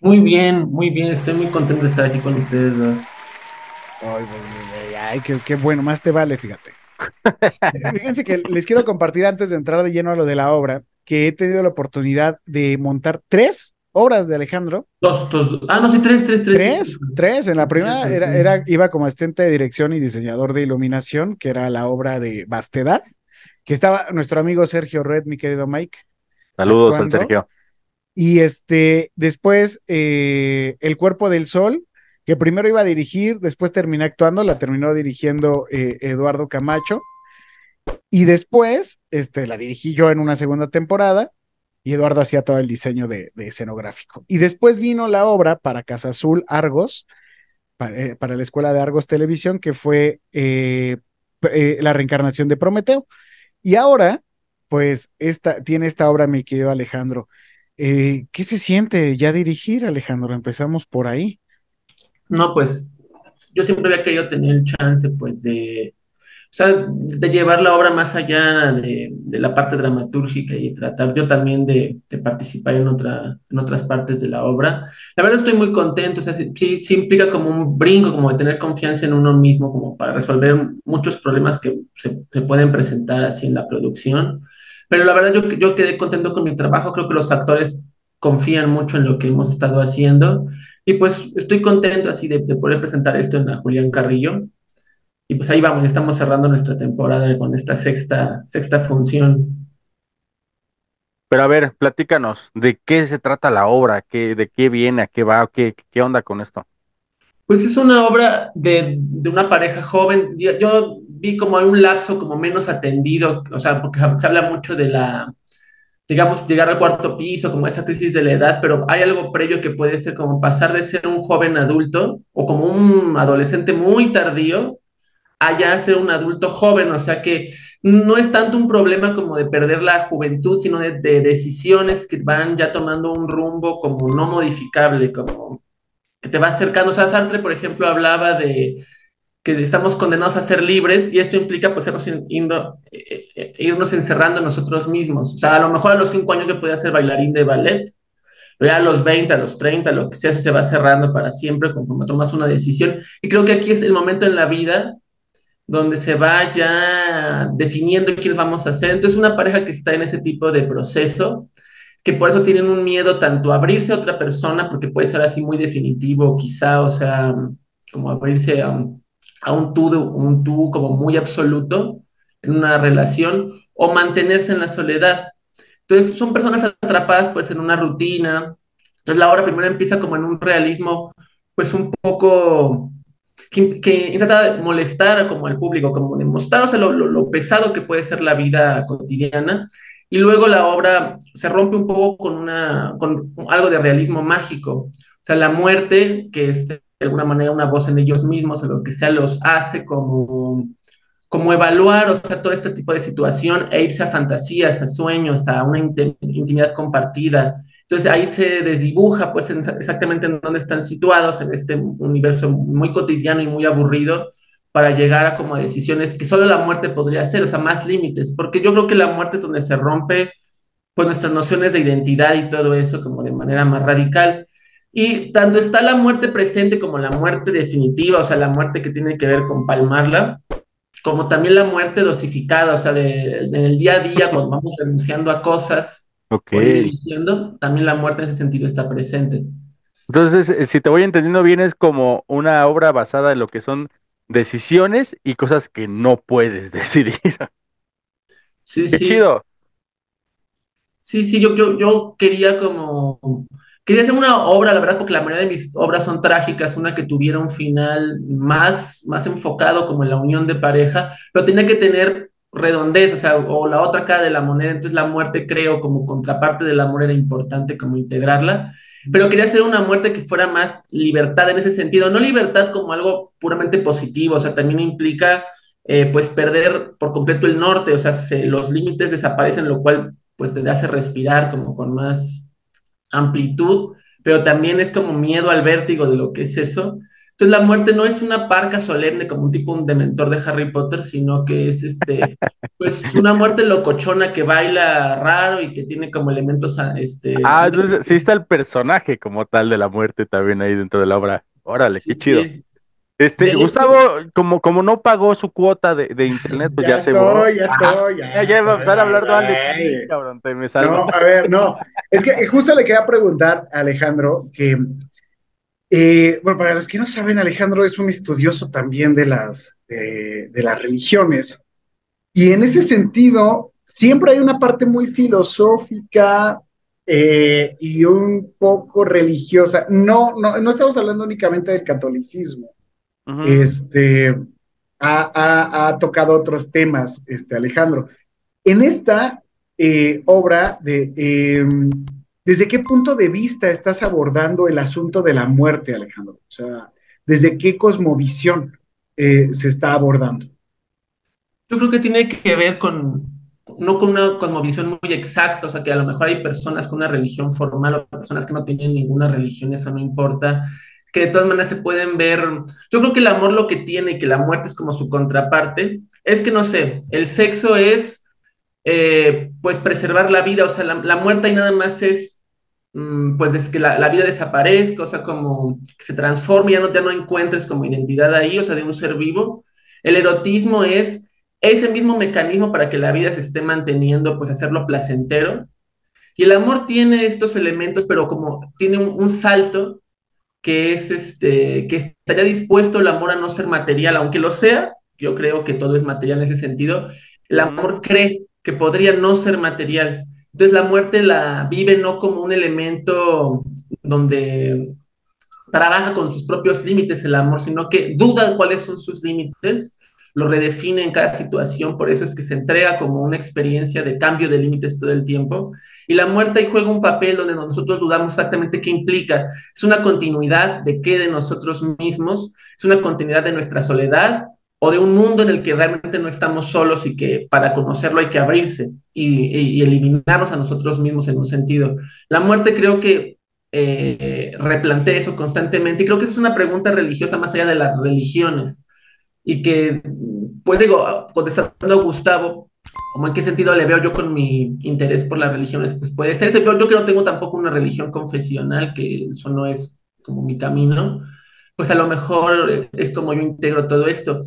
Muy bien, muy bien. Estoy muy contento de estar aquí con ustedes dos. Ay, qué, bueno, más te vale, fíjate. <laughs> Fíjense que les quiero compartir antes de entrar de lleno a lo de la obra, que he tenido la oportunidad de montar tres obras de Alejandro. Dos, dos, ah, no, sí, tres, tres, tres. Tres, tres. En la primera era, era, iba como asistente de dirección y diseñador de iluminación, que era la obra de Vastedad, que estaba nuestro amigo Sergio Red, mi querido Mike. Saludos al Sergio. Y este, después, eh, El Cuerpo del Sol, que primero iba a dirigir, después terminé actuando, la terminó dirigiendo eh, Eduardo Camacho, y después este, la dirigí yo en una segunda temporada, y Eduardo hacía todo el diseño de, escenográfico. Y después vino la obra para Casa Azul Argos, eh, para, la Escuela de Argos Televisión, que fue eh, la reencarnación de Prometeo. Y ahora, pues, esta, tiene esta obra, mi querido Alejandro. ¿Qué se siente ya dirigir, Alejandro? Empezamos por ahí. No, pues yo siempre había querido tener el chance, pues, de, o sea, de llevar la obra más allá de, la parte dramatúrgica y tratar yo también de, participar en, otra, en otras partes de la obra. La verdad estoy muy contento, o sea, sí, sí, implica como un brinco, como de tener confianza en uno mismo, como para resolver muchos problemas que se, pueden presentar así en la producción. Pero la verdad yo, yo quedé contento con mi trabajo, creo que los actores confían mucho en lo que hemos estado haciendo y pues estoy contento así de, poder presentar esto en la Julián Carrillo. Y pues ahí vamos, estamos cerrando nuestra temporada con esta sexta, sexta función. Pero a ver, platícanos, ¿de qué se trata la obra? ¿Qué, ¿De qué viene? ¿A qué va? ¿Qué, qué onda con esto? Pues es una obra de, de una pareja joven. Yo, vi como un lapso como menos atendido, o sea, porque se habla mucho de la, digamos, llegar al cuarto piso, como esa crisis de la edad, pero hay algo previo que puede ser como pasar de ser un joven adulto o como un adolescente muy tardío a ya ser un adulto joven, o sea que no es tanto un problema como de perder la juventud, sino de, decisiones que van ya tomando un rumbo como no modificable, como que te va acercando. O sea, Sartre, por ejemplo, hablaba de, que estamos condenados a ser libres y esto implica pues irnos, eh, eh, irnos encerrando en nosotros mismos. O sea, a lo mejor a los cinco años yo podía ser bailarín de ballet, pero ya a los 20, a los 30, lo que sea, se va cerrando para siempre conforme tomas una decisión. Y creo que aquí es el momento en la vida donde se va ya definiendo quién vamos a ser. Entonces, una pareja que está en ese tipo de proceso, que por eso tienen un miedo tanto a abrirse a otra persona, porque puede ser así muy definitivo, quizá, o sea, como abrirse a un, a un tú, un tú como muy absoluto en una relación, o mantenerse en la soledad. Entonces, son personas atrapadas pues en una rutina. Entonces, la obra primero empieza como en un realismo pues un poco que, que intenta molestar como al público, como demostrar o sea, lo, lo, pesado que puede ser la vida cotidiana. Y luego la obra se rompe un poco con, una, con algo de realismo mágico. O sea, la muerte, que es de alguna manera una voz en ellos mismos, o lo que sea, los hace como, como evaluar, o sea, todo este tipo de situación e irse a fantasías, a sueños, a una intimidad compartida. Entonces ahí se desdibuja pues en, exactamente en dónde están situados en este universo muy cotidiano y muy aburrido para llegar a como decisiones que solo la muerte podría hacer, o sea, más límites, porque yo creo que la muerte es donde se rompe pues nuestras nociones de identidad y todo eso como de manera más radical. Y tanto está la muerte presente como la muerte definitiva, o sea, la muerte que tiene que ver con palmarla, como también la muerte dosificada, o sea, de, de, en el día a día, cuando vamos renunciando a cosas, okay. diciendo, también la muerte en ese sentido está presente. Entonces, si te voy entendiendo bien, es como una obra basada en lo que son decisiones y cosas que no puedes <laughs> decidir. Sí, Qué sí. chido. Sí, sí, yo, yo, yo quería como Quería hacer una obra, la verdad, porque la mayoría de mis obras son trágicas, una que tuviera un final más, más enfocado como en la unión de pareja, pero tenía que tener redondez, o sea, o la otra cara de la moneda, entonces la muerte creo como contraparte del amor era importante como integrarla, pero quería hacer una muerte que fuera más libertad en ese sentido, no libertad como algo puramente positivo, o sea, también implica eh, pues perder por completo el norte, o sea, se, los límites desaparecen, lo cual pues te hace respirar como con más amplitud, pero también es como miedo al vértigo de lo que es eso. Entonces la muerte no es una parca solemne como un tipo un dementor de Harry Potter, sino que es este, <laughs> pues una muerte locochona que baila raro y que tiene como elementos este. Ah, entonces sí está el personaje como tal de la muerte también ahí dentro de la obra. Órale, Sí, qué chido. Este, Gustavo, como, como no pagó su cuota de, de internet, pues ya, se borró. estoy, ya estoy, ya. Ya, ya iba a empezar a hablar de cabrón, te me No, salvo. a ver, no. Es que justo le quería preguntar a Alejandro que, eh, bueno, para los que no saben, Alejandro es un estudioso también de las, de, de las religiones. Y en ese sentido, siempre hay una parte muy filosófica eh, y un poco religiosa. No, no, no estamos hablando únicamente del catolicismo. Este, ha, ha- ha tocado otros temas, este, Alejandro. En esta eh, obra, de, eh, ¿desde qué punto de vista estás abordando el asunto de la muerte, Alejandro? O sea, ¿desde qué cosmovisión eh, se está abordando? Yo creo que tiene que ver con, no con una cosmovisión muy exacta, o sea, que a lo mejor hay personas con una religión formal o personas que no tienen ninguna religión, eso no importa, que de todas maneras se pueden ver. Yo creo que el amor lo que tiene que la muerte es como su contraparte, es que no sé, el sexo es eh, pues preservar la vida, o sea, la, la muerte y nada más es mm, pues es que la, la vida desaparezca, o sea, como que se transforme, ya no, ya no encuentres como identidad ahí, o sea, de un ser vivo. El erotismo es ese mismo mecanismo para que la vida se esté manteniendo, pues hacerlo placentero. Y el amor tiene estos elementos, pero como tiene un salto que es este, que estaría dispuesto el amor a no ser material, aunque lo sea, yo creo que todo es material en ese sentido, el amor cree que podría no ser material. Entonces la muerte la vive no como un elemento donde trabaja con sus propios límites el amor, sino que duda cuáles son sus límites, lo redefine en cada situación, por eso es que se entrega como una experiencia de cambio de límites todo el tiempo. Y la muerte ahí juega un papel donde nosotros dudamos exactamente qué implica. Es una continuidad de qué de nosotros mismos, es una continuidad de nuestra soledad o de un mundo en el que realmente no estamos solos y que para conocerlo hay que abrirse y, y, eliminarnos a nosotros mismos en un sentido. La muerte creo que eh, replantea eso constantemente y creo que es una pregunta religiosa más allá de las religiones y que, pues digo, contestando a Gustavo, como en qué sentido le veo yo con mi interés por las religiones, pues puede ser, yo, yo que no tengo tampoco una religión confesional, que eso no es como mi camino, pues a lo mejor es como yo integro todo esto.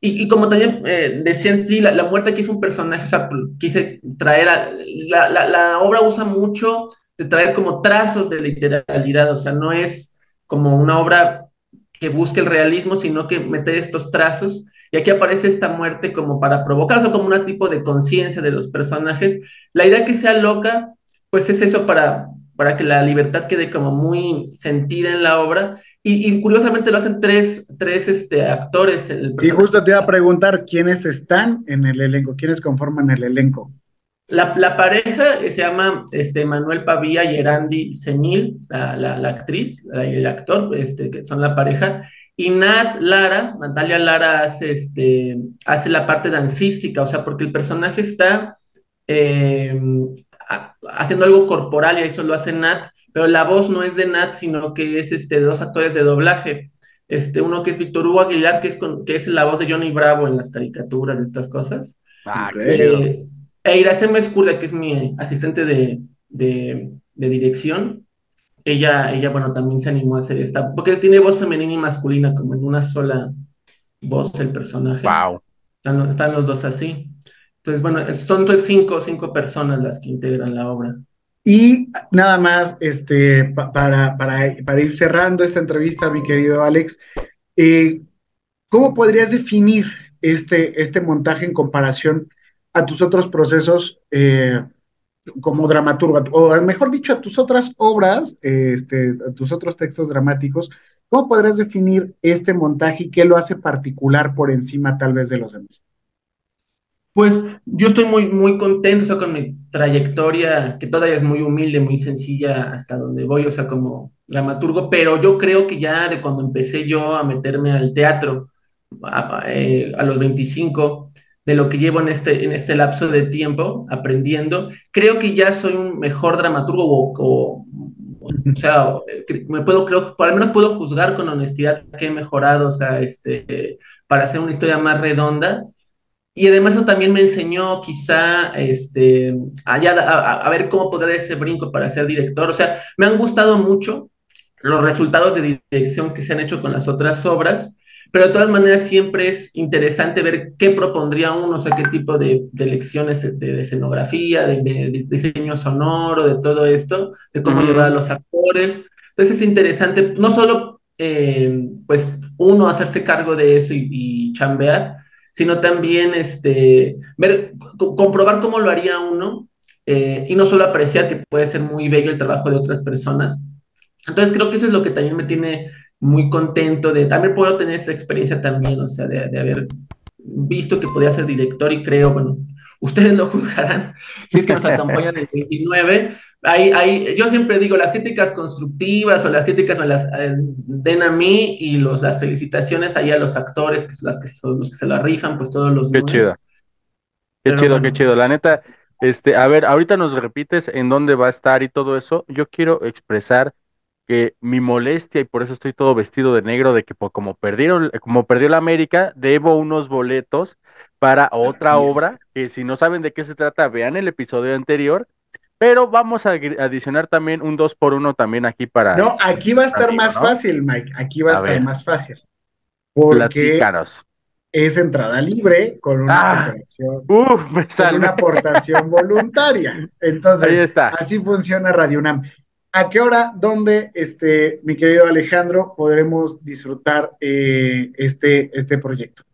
Y, y como también eh, decían, sí, la, la, muerte aquí es un personaje, o sea, quise traer, a, la, la, la, obra usa mucho de traer como trazos de literalidad, o sea, no es como una obra que busque el realismo, sino que mete estos trazos. Y aquí aparece esta muerte como para provocar, o sea, como un tipo de conciencia de los personajes. La idea que sea loca, pues es eso para, para que la libertad quede como muy sentida en la obra. Y, y curiosamente lo hacen tres, tres este, actores. y justo te iba a preguntar quiénes están en el elenco, quiénes conforman el elenco. La, la, pareja se llama este, Manuel Pavía y Erandi Senil, la, la, la actriz, el actor, este, que son la pareja, y Nat Lara, Natalia Lara hace, este, hace la parte dancística, o sea, porque el personaje está eh, haciendo algo corporal y eso lo hace Nat, pero la voz no es de Nat, sino que es este, de dos actores de doblaje. Este, uno que es Víctor Hugo Aguilar, que es, con, que es la voz de Johnny Bravo en las caricaturas de estas cosas. Ah, eh, e Iracema Escula, que es mi asistente de, de, de, dirección, ella, ella, bueno, también se animó a hacer esta, porque tiene voz femenina y masculina, como en una sola voz el personaje. Wow. Están, están los dos así. Entonces, bueno, son entonces cinco, cinco personas las que integran la obra. Y nada más, este, pa para, para, para, ir cerrando esta entrevista, mi querido Alex, eh, ¿cómo podrías definir este, este montaje en comparación a tus otros procesos eh, como dramaturgo, o mejor dicho, a tus otras obras, este, a tus otros textos dramáticos, ¿cómo podrías definir este montaje y qué lo hace particular por encima tal vez de los demás? Pues yo estoy muy, muy contento, o sea, con mi trayectoria, que todavía es muy humilde, muy sencilla hasta donde voy, o sea, como dramaturgo, pero yo creo que ya de cuando empecé yo a meterme al teatro a, eh, a los 25, de lo que llevo en este, en este lapso de tiempo aprendiendo, creo que ya soy un mejor dramaturgo o, o, o sea, me puedo, creo, por lo menos puedo juzgar con honestidad que he mejorado, o sea, este, para hacer una historia más redonda. Y además eso también me enseñó quizá este, allá, a, ver cómo poder ese brinco para ser director. O sea, me han gustado mucho los resultados de dirección que se han hecho con las otras obras, pero de todas maneras siempre es interesante ver qué propondría uno, o sea, qué tipo de, de lecciones de, de escenografía, de, de, diseño sonoro, de todo esto, de cómo uh -huh. llevar a los actores. Entonces es interesante, no solo, eh, pues, uno hacerse cargo de eso y, y chambear, sino también este, ver, comprobar cómo lo haría uno eh, y no solo apreciar que puede ser muy bello el trabajo de otras personas. Entonces creo que eso es lo que también me tiene muy contento de, también puedo tener esa experiencia también, o sea, de, de haber visto que podía ser director y creo, bueno, ustedes lo juzgarán, <laughs> si es que nos acompañan el 29, hay, hay, yo siempre digo, las críticas constructivas o las críticas me las eh, den a mí y los, las felicitaciones ahí a los actores, que son, las que son los que se la rifan, pues todos los Qué chido. Qué Pero chido, bueno. qué chido. La neta, este, a ver, ahorita nos repites en dónde va a estar y todo eso. Yo quiero expresar que mi molestia y por eso estoy todo vestido de negro de que como perdieron como perdió la América debo unos boletos para otra Así obra es. que si no saben de qué se trata vean el episodio anterior pero vamos a adicionar también un 2 por 1 también aquí para no aquí va a estar amigo, más ¿no? fácil Mike aquí va a, a estar ver. más fácil porque Platícanos. es entrada libre con una ah, uf, me con una aportación <laughs> voluntaria entonces Ahí está. así funciona Radio UNAM ¿A qué hora, dónde, este, mi querido Alejandro, podremos disfrutar eh, este, este proyecto?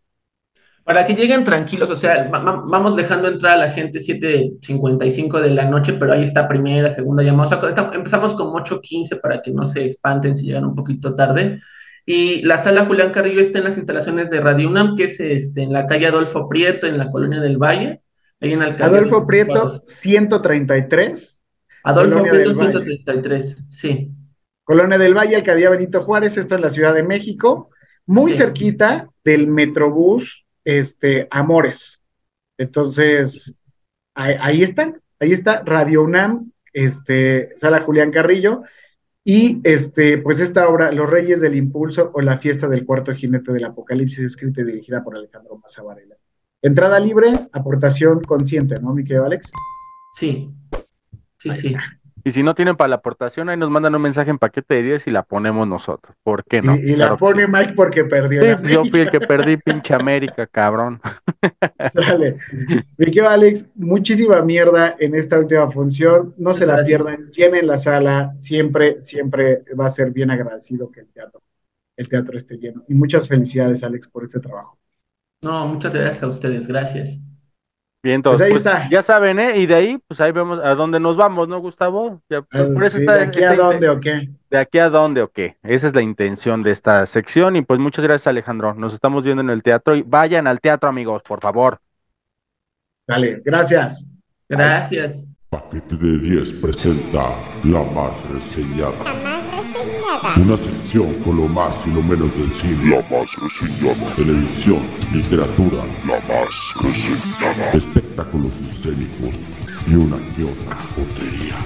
Para que lleguen tranquilos, o sea, vamos dejando entrar a la gente 7.55 de la noche, pero ahí está primera, segunda llamada. O sea, empezamos con 8.15 para que no se espanten si llegan un poquito tarde. Y la sala Julián Carrillo está en las instalaciones de Radio UNAM, que es este, en la calle Adolfo Prieto, en la colonia del Valle. Ahí en Adolfo Prieto, 133. Adolfo Prieto 133, sí. Colonia del Valle, Alcaldía Benito Juárez, esto en la Ciudad de México, muy sí. cerquita del Metrobús este, Amores. Entonces, ahí, ahí está, ahí está Radio UNAM, este, Sala Julián Carrillo. Y este, pues esta obra, Los Reyes del Impulso o La Fiesta del Cuarto Jinete del Apocalipsis, escrita y dirigida por Alejandro Maza Varela. Entrada libre, aportación consciente, ¿no, mi querido Alex? Sí, sí, sí. Y si no tienen para la aportación, ahí nos mandan un mensaje en paquete de 10 y la ponemos nosotros. ¿Por qué no? Y, y la Claro pone sí. Mike porque perdió. Sí, la pues yo fui el que perdí, pinche América, <laughs> cabrón. Sale. Mi querido Alex, muchísima mierda en esta última función. No se la pierdan, llenen la sala. Siempre, siempre va a ser bien agradecido que el teatro, el teatro esté lleno. Y muchas felicidades, Alex, por este trabajo. No, muchas gracias a ustedes, gracias. Bien, entonces, Pues ahí pues, está. ya saben, ¿eh? Y de ahí, pues ahí vemos a dónde nos vamos, ¿no, Gustavo? Ya, por eso Sí, está, ¿De aquí a dónde o qué? ¿De aquí a dónde o qué? Esa es la intención de esta sección. Y pues muchas gracias, Alejandro. Nos estamos viendo en el teatro y vayan al teatro, amigos, por favor. Dale, gracias. Gracias. Paquete de 10 presenta La Más Reseñada. Una sección con lo más y lo menos del cine. La Más Reseñada. Televisión, literatura. La Más Reseñada. Espectáculos escénicos y una que otra jotería.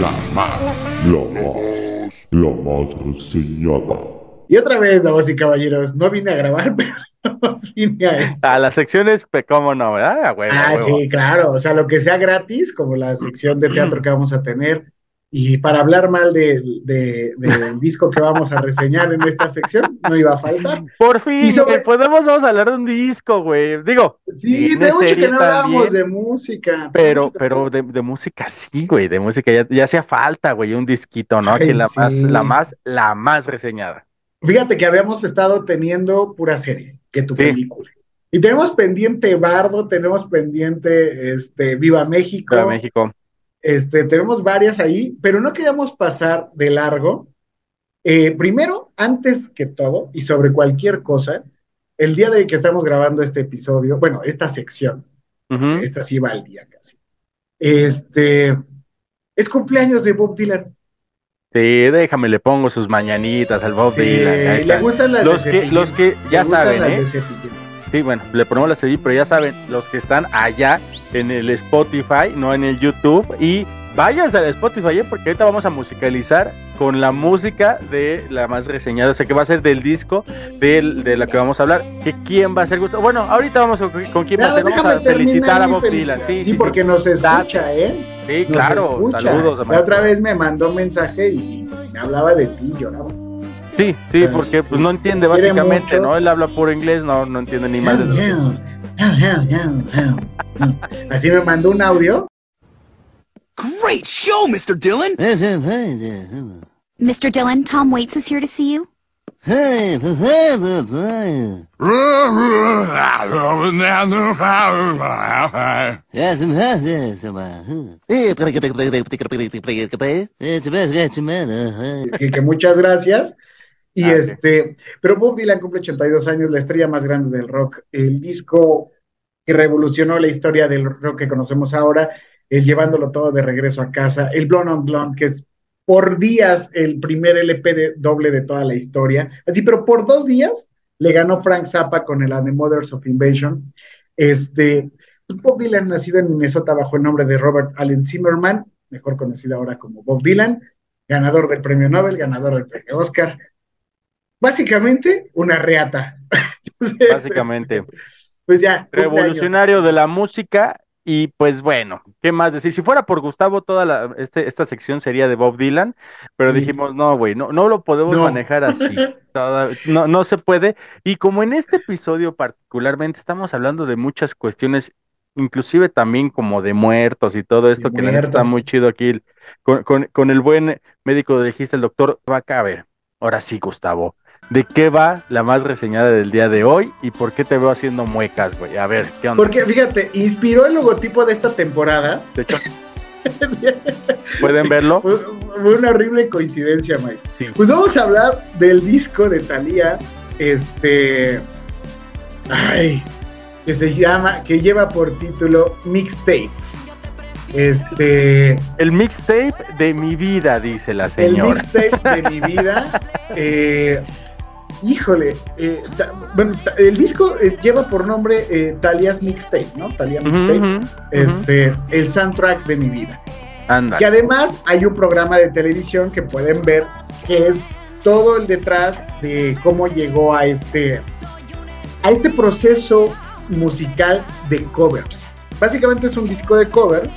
La más, la más, la más reseñada. Y otra vez, damas y caballeros, no vine a grabar, <laughs> pero nos vine a esto. A las secciones, ¿cómo no? ¿verdad? A huevo, a Ah, huevo. sí, claro. O sea, lo que sea gratis, como la sección de teatro que vamos a tener. Y para hablar mal de, de- del disco que vamos a reseñar en esta sección, no iba a faltar. Por fin, sobre- eh, podemos vamos a hablar de un disco, güey. Digo, Sí, de mucho que no hablábamos también. de música. Pero, Mucho pero de, de música sí, güey, de música ya, ya hacía falta, güey, un disquito, ¿no? Ay, que la más, la más, la más reseñada. Fíjate que habíamos estado teniendo pura serie, que tu Sí. película. Y tenemos pendiente Bardo, tenemos pendiente este, Viva México. Para México. Este, tenemos varias ahí, pero no queríamos pasar de largo. Eh, primero, antes que todo, y sobre cualquier cosa, el día de que estamos grabando este episodio, bueno, esta sección, esta sí va al día casi. Este, es cumpleaños de Bob Dylan. Sí, déjame, le pongo sus mañanitas al Bob Sí, Dylan. le gustan las Los de que, Cepillín. los que ya saben, ¿eh? Sí, bueno, le ponemos la serie, pero ya saben, los que están allá en el Spotify, no en el YouTube, y váyanse al Spotify, ¿eh? porque ahorita vamos a musicalizar con la música de la más reseñada, o sea, que va a ser del disco del- de la que vamos a hablar. ¿Que ¿Quién va a ser Gustavo? Bueno, ahorita vamos con, con quién va a ser, vamos a felicitar a Bob. Dylan. Sí, Sí, sí, sí. porque nos escucha, ¿eh? Sí, Nos claro, escucha. saludos. La otra vez me mandó un mensaje y me hablaba de ti, lloraba. Sí, sí, Ah, porque pues no entiende básicamente. ¿no? Él habla puro inglés, no, no entiende ni más de lo Así me mandó un audio. Great show, Mr. Dillon. Mr. Dillon, Tom Waits is here to see you. que, que muchas gracias. Y Ah, este, pero Bob Dylan cumple 82 años, la estrella más grande del rock, el disco que revolucionó la historia del rock que conocemos ahora, el llevándolo todo de regreso a casa, el Blonde on Blonde, que es por días el primer LP de, doble de toda la historia, así, pero por dos días le ganó Frank Zappa con el And the Mothers of Invasion. Este, pues, Bob Dylan, nacido en Minnesota bajo el nombre de Robert Allen Zimmerman, mejor conocido ahora como Bob Dylan, ganador del premio Nobel, ganador del premio Oscar. Básicamente, una reata. <laughs> Básicamente. Pues ya. revolucionario de la música y pues bueno, ¿qué más decir? Si fuera por Gustavo, toda la, este, esta sección sería de Bob Dylan, pero dijimos, no, güey, no, no lo podemos No. manejar así, <laughs> Toda- no, no se puede. Y como en este episodio particularmente estamos hablando de muchas cuestiones, inclusive también como de muertos y todo esto, De que está muy chido aquí, con, con, con el buen médico de dijiste, el doctor ver, ahora sí, Gustavo. ¿De qué va la más reseñada del día de hoy y por qué te veo haciendo muecas, güey? A ver, ¿qué onda? Porque fíjate, inspiró el logotipo de esta temporada. De hecho, <laughs> ¿pueden verlo? Fue, fue una horrible coincidencia, Mike. Sí. Pues vamos a hablar del disco de Thalía, este. Ay, que se llama, que lleva por título Mixtape. Este. El mixtape de mi vida, dice la El señora. mixtape de mi <laughs> vida. eh, Híjole, eh, ta- bueno, ta- el disco eh, lleva por nombre eh, Talia's Mixtape, ¿no? Talia Mixtape. Este, el soundtrack de mi vida. Anda. Que además hay un programa de televisión que pueden ver que es todo el detrás de cómo llegó a este a este proceso musical de covers. Básicamente es un disco de covers.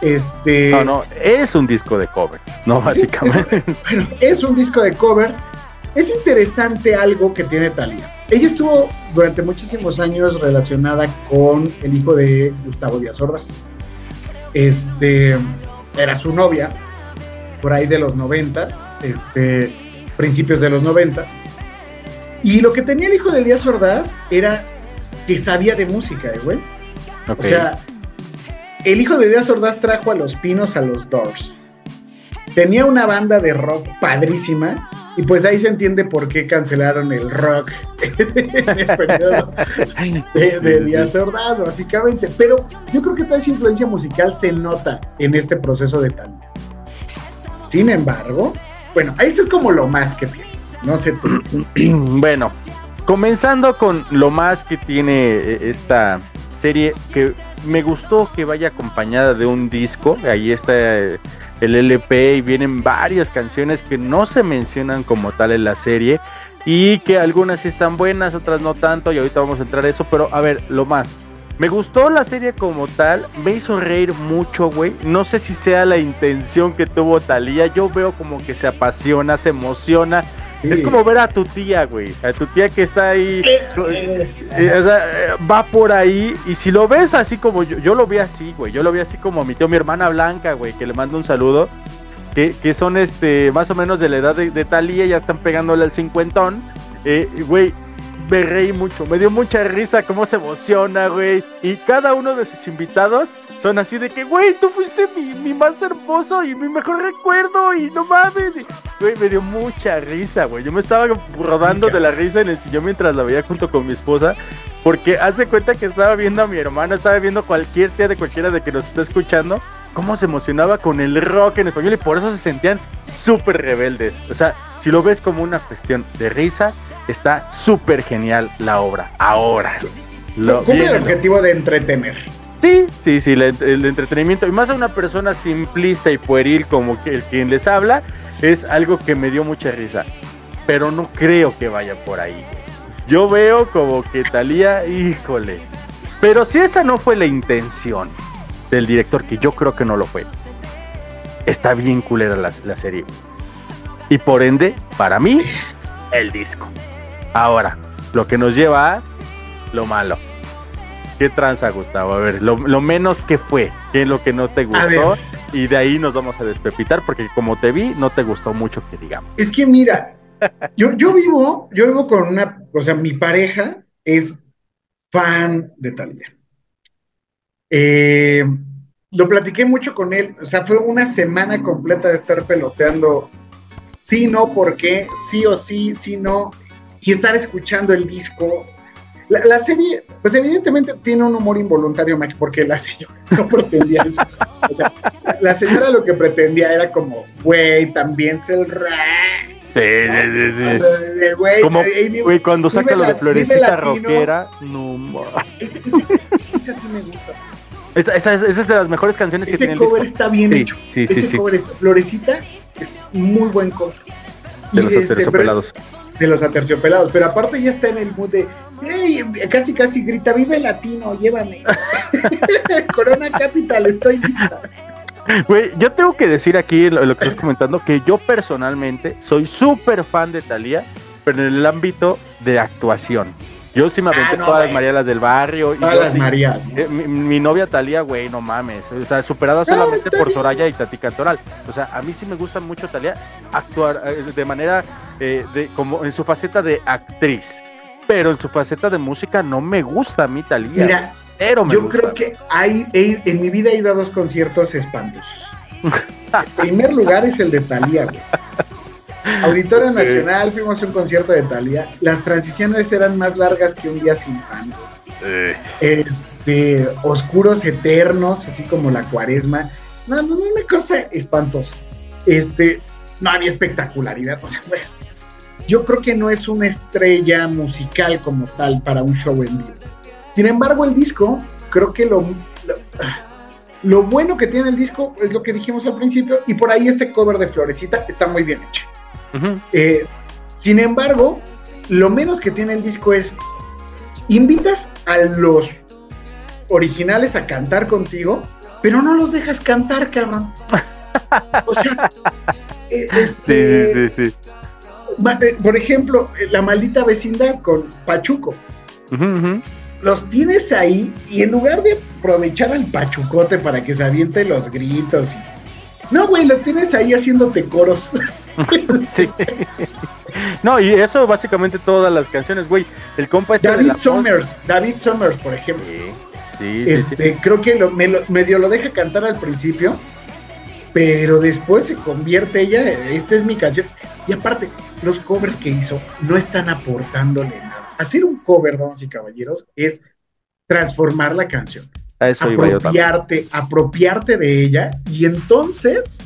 Este No, no, es un disco de covers, no básicamente. bueno, es un disco de covers. Es interesante algo que tiene Thalía. Ella estuvo durante muchísimos años relacionada con el hijo de Gustavo Díaz Ordaz. Este era su novia por ahí de los 90, este, principios de los 90. Y lo que tenía el hijo de Díaz Ordaz era que sabía de música, eh, güey. O sea, el hijo de Díaz Ordaz trajo a los pinos a los Doors. Tenía una banda de rock padrísima. Y pues ahí se entiende por qué cancelaron el rock <laughs> en el periodo de, de Díaz. Ordaz, básicamente. Pero yo creo que toda esa influencia musical se nota en este proceso de tal. Sin embargo, bueno, ahí es como lo más que tiene. No sé tú. <clears throat> bueno, comenzando con lo más que tiene eh, esta serie, que me gustó que vaya acompañada de un disco. Ahí está eh, el LP y vienen varias canciones que no se mencionan como tal en la serie. Y que algunas sí están buenas, otras no tanto, y ahorita vamos a entrar a eso, pero a ver, lo más. Me gustó la serie como tal, me hizo reír mucho, güey. No sé si sea la intención que tuvo Talía. Yo veo como que se apasiona, se emociona. Sí. Es como ver a tu tía, güey. A tu tía que está ahí. eh, o sea, eh, va por ahí. Y si lo ves así como yo, yo lo vi así, güey. Yo lo vi así como a mi tío, mi hermana Blanca, güey, que le mando un saludo. Que, que son este más o menos de la edad de, de Talía, ya están pegándole al cincuentón. Eh, güey, me reí mucho, me dio mucha risa cómo se emociona, güey. Y cada uno de sus invitados son así de que, güey, tú fuiste mi, mi más hermoso y mi mejor recuerdo y no mames. Güey, me dio mucha risa, güey. Yo me estaba rodando de la risa en el sillón mientras la veía junto con mi esposa. Porque hace cuenta que estaba viendo a mi hermana, estaba viendo cualquier tía de cualquiera de que nos está escuchando. Cómo se emocionaba con el rock en español y por eso se sentían súper rebeldes. O sea, si lo ves como una cuestión de risa, está súper genial la obra. Ahora. Lo, Cumple el objetivo de entretener. Sí, sí, sí, la- el, entretenimiento. Y más a una persona simplista y pueril como el quien les habla, es algo que me dio mucha risa. Pero no creo que vaya por ahí. Yo veo como que Talía, híjole. Pero si esa no fue la intención del director, que yo creo que no lo fue, está bien culera la, la serie. Y por ende, para mí, el disco. Ahora, lo que nos lleva a lo malo. ¿Qué tranza, Gustavo? A ver, lo, lo menos que fue, qué es lo que no te gustó. Y de ahí nos vamos a despepitar, porque como te vi, no te gustó mucho que digamos. Es que mira, yo, yo vivo, yo vivo con una, o sea, mi pareja es fan de Thalía. Eh, lo platiqué mucho con él, o sea, fue una semana completa de estar peloteando sí, no, por qué, sí o sí, sí, no, y estar escuchando el disco. La, la serie, pues evidentemente tiene un humor involuntario, Max, porque la señora <laughs> no pretendía eso. O sea, la, la señora lo que pretendía era como, güey, también es el rap. Sí, sí, sí, güey, Como, güey, cuando saca lo de florecita rockera, no <laughs> Ese, ese- ese sí me gusta. Esa, esa, es- esa es de las mejores canciones que Ese tiene el cover disco. está bien Sí, hecho. Sí, sí, Ese sí. cover está- Florecita es muy buen cover. De Y los este, aterciopelados. De los aterciopelados, pero aparte ya está en el mood de, casi casi grita, vive latino, llévame. <laughs> Corona Capital, estoy lista. Güey, yo tengo que decir aquí lo, lo que estás comentando que yo personalmente soy súper fan de Thalía, pero en el ámbito de actuación. Yo sí me aventé Ah, no, todas las del barrio. y Todas yo las sí- Marías, ¿no? eh, mi, mi novia Talía, güey, no mames. O sea, superada solamente por. Soraya y Tati Cantoral. O sea, a mí sí me gusta mucho Talía actuar eh, de manera, eh, de, como en su faceta de actriz. Pero en su faceta de música no me gusta a mí Talía. Mira, Cero me Yo gusta. creo que hay, he- en mi vida he ido a dos conciertos espantosos. <laughs> El primer lugar es el de Thalía, güey. Auditorio. Nacional, fuimos a un concierto de Thalía. Las transiciones eran más largas que un día sin pan. Eh, Este, oscuros eternos, así como la cuaresma. No, no, no, una cosa espantosa. Este, no había espectacularidad. O sea, bueno, yo creo que no es una estrella musical como tal para un show en vivo. Sin embargo, el disco, creo que lo, lo, lo bueno que tiene el disco es lo que dijimos al principio, y por ahí este cover de Florecita está muy bien hecho. Eh, sin embargo, lo menos que tiene el disco es, invitas a los originales a cantar contigo, pero no los dejas cantar, cabrón. O sea, <laughs> eh, este, Sí, sí, sí, sí. ma- eh, por ejemplo, la maldita vecindad con Pachuco. Los tienes ahí y en lugar de aprovechar al pachucote para que se aviente los gritos y... No, güey, lo tienes ahí haciéndote coros. <laughs> <laughs> Sí. No, y eso básicamente todas las canciones, güey. El compa este de David la voz- Summers, David Summers, por ejemplo. Sí, sí, sí. Este, creo que lo- me lo- medio lo deja cantar al principio, pero después se convierte ella, esta es mi canción. Y aparte, los covers que hizo no están aportándole nada. Hacer un cover, damas y caballeros, es transformar la canción. A eso iba yo apropiarte, apropiarte de ella y entonces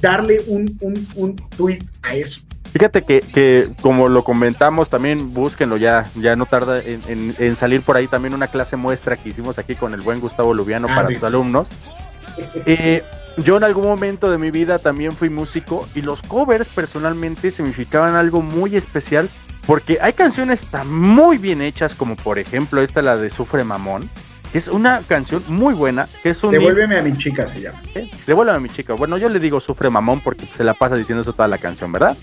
darle un, un, un twist a eso. Fíjate que, que como lo comentamos, también búsquenlo ya, ya no tarda en, en- en salir por ahí también una clase muestra que hicimos aquí con el buen Gustavo Lubiano Ah, para sí. sus alumnos. Eh, yo en algún momento de mi vida también fui músico y los covers personalmente significaban algo muy especial porque hay canciones tan muy bien hechas como por ejemplo esta la de Sufre Mamón, es una canción muy buena, que es un Devuélveme a mi chica, se llama. ¿Eh? Devuélveme a mi chica. Bueno, yo le digo sufre mamón porque se la pasa diciendo eso toda la canción, ¿verdad?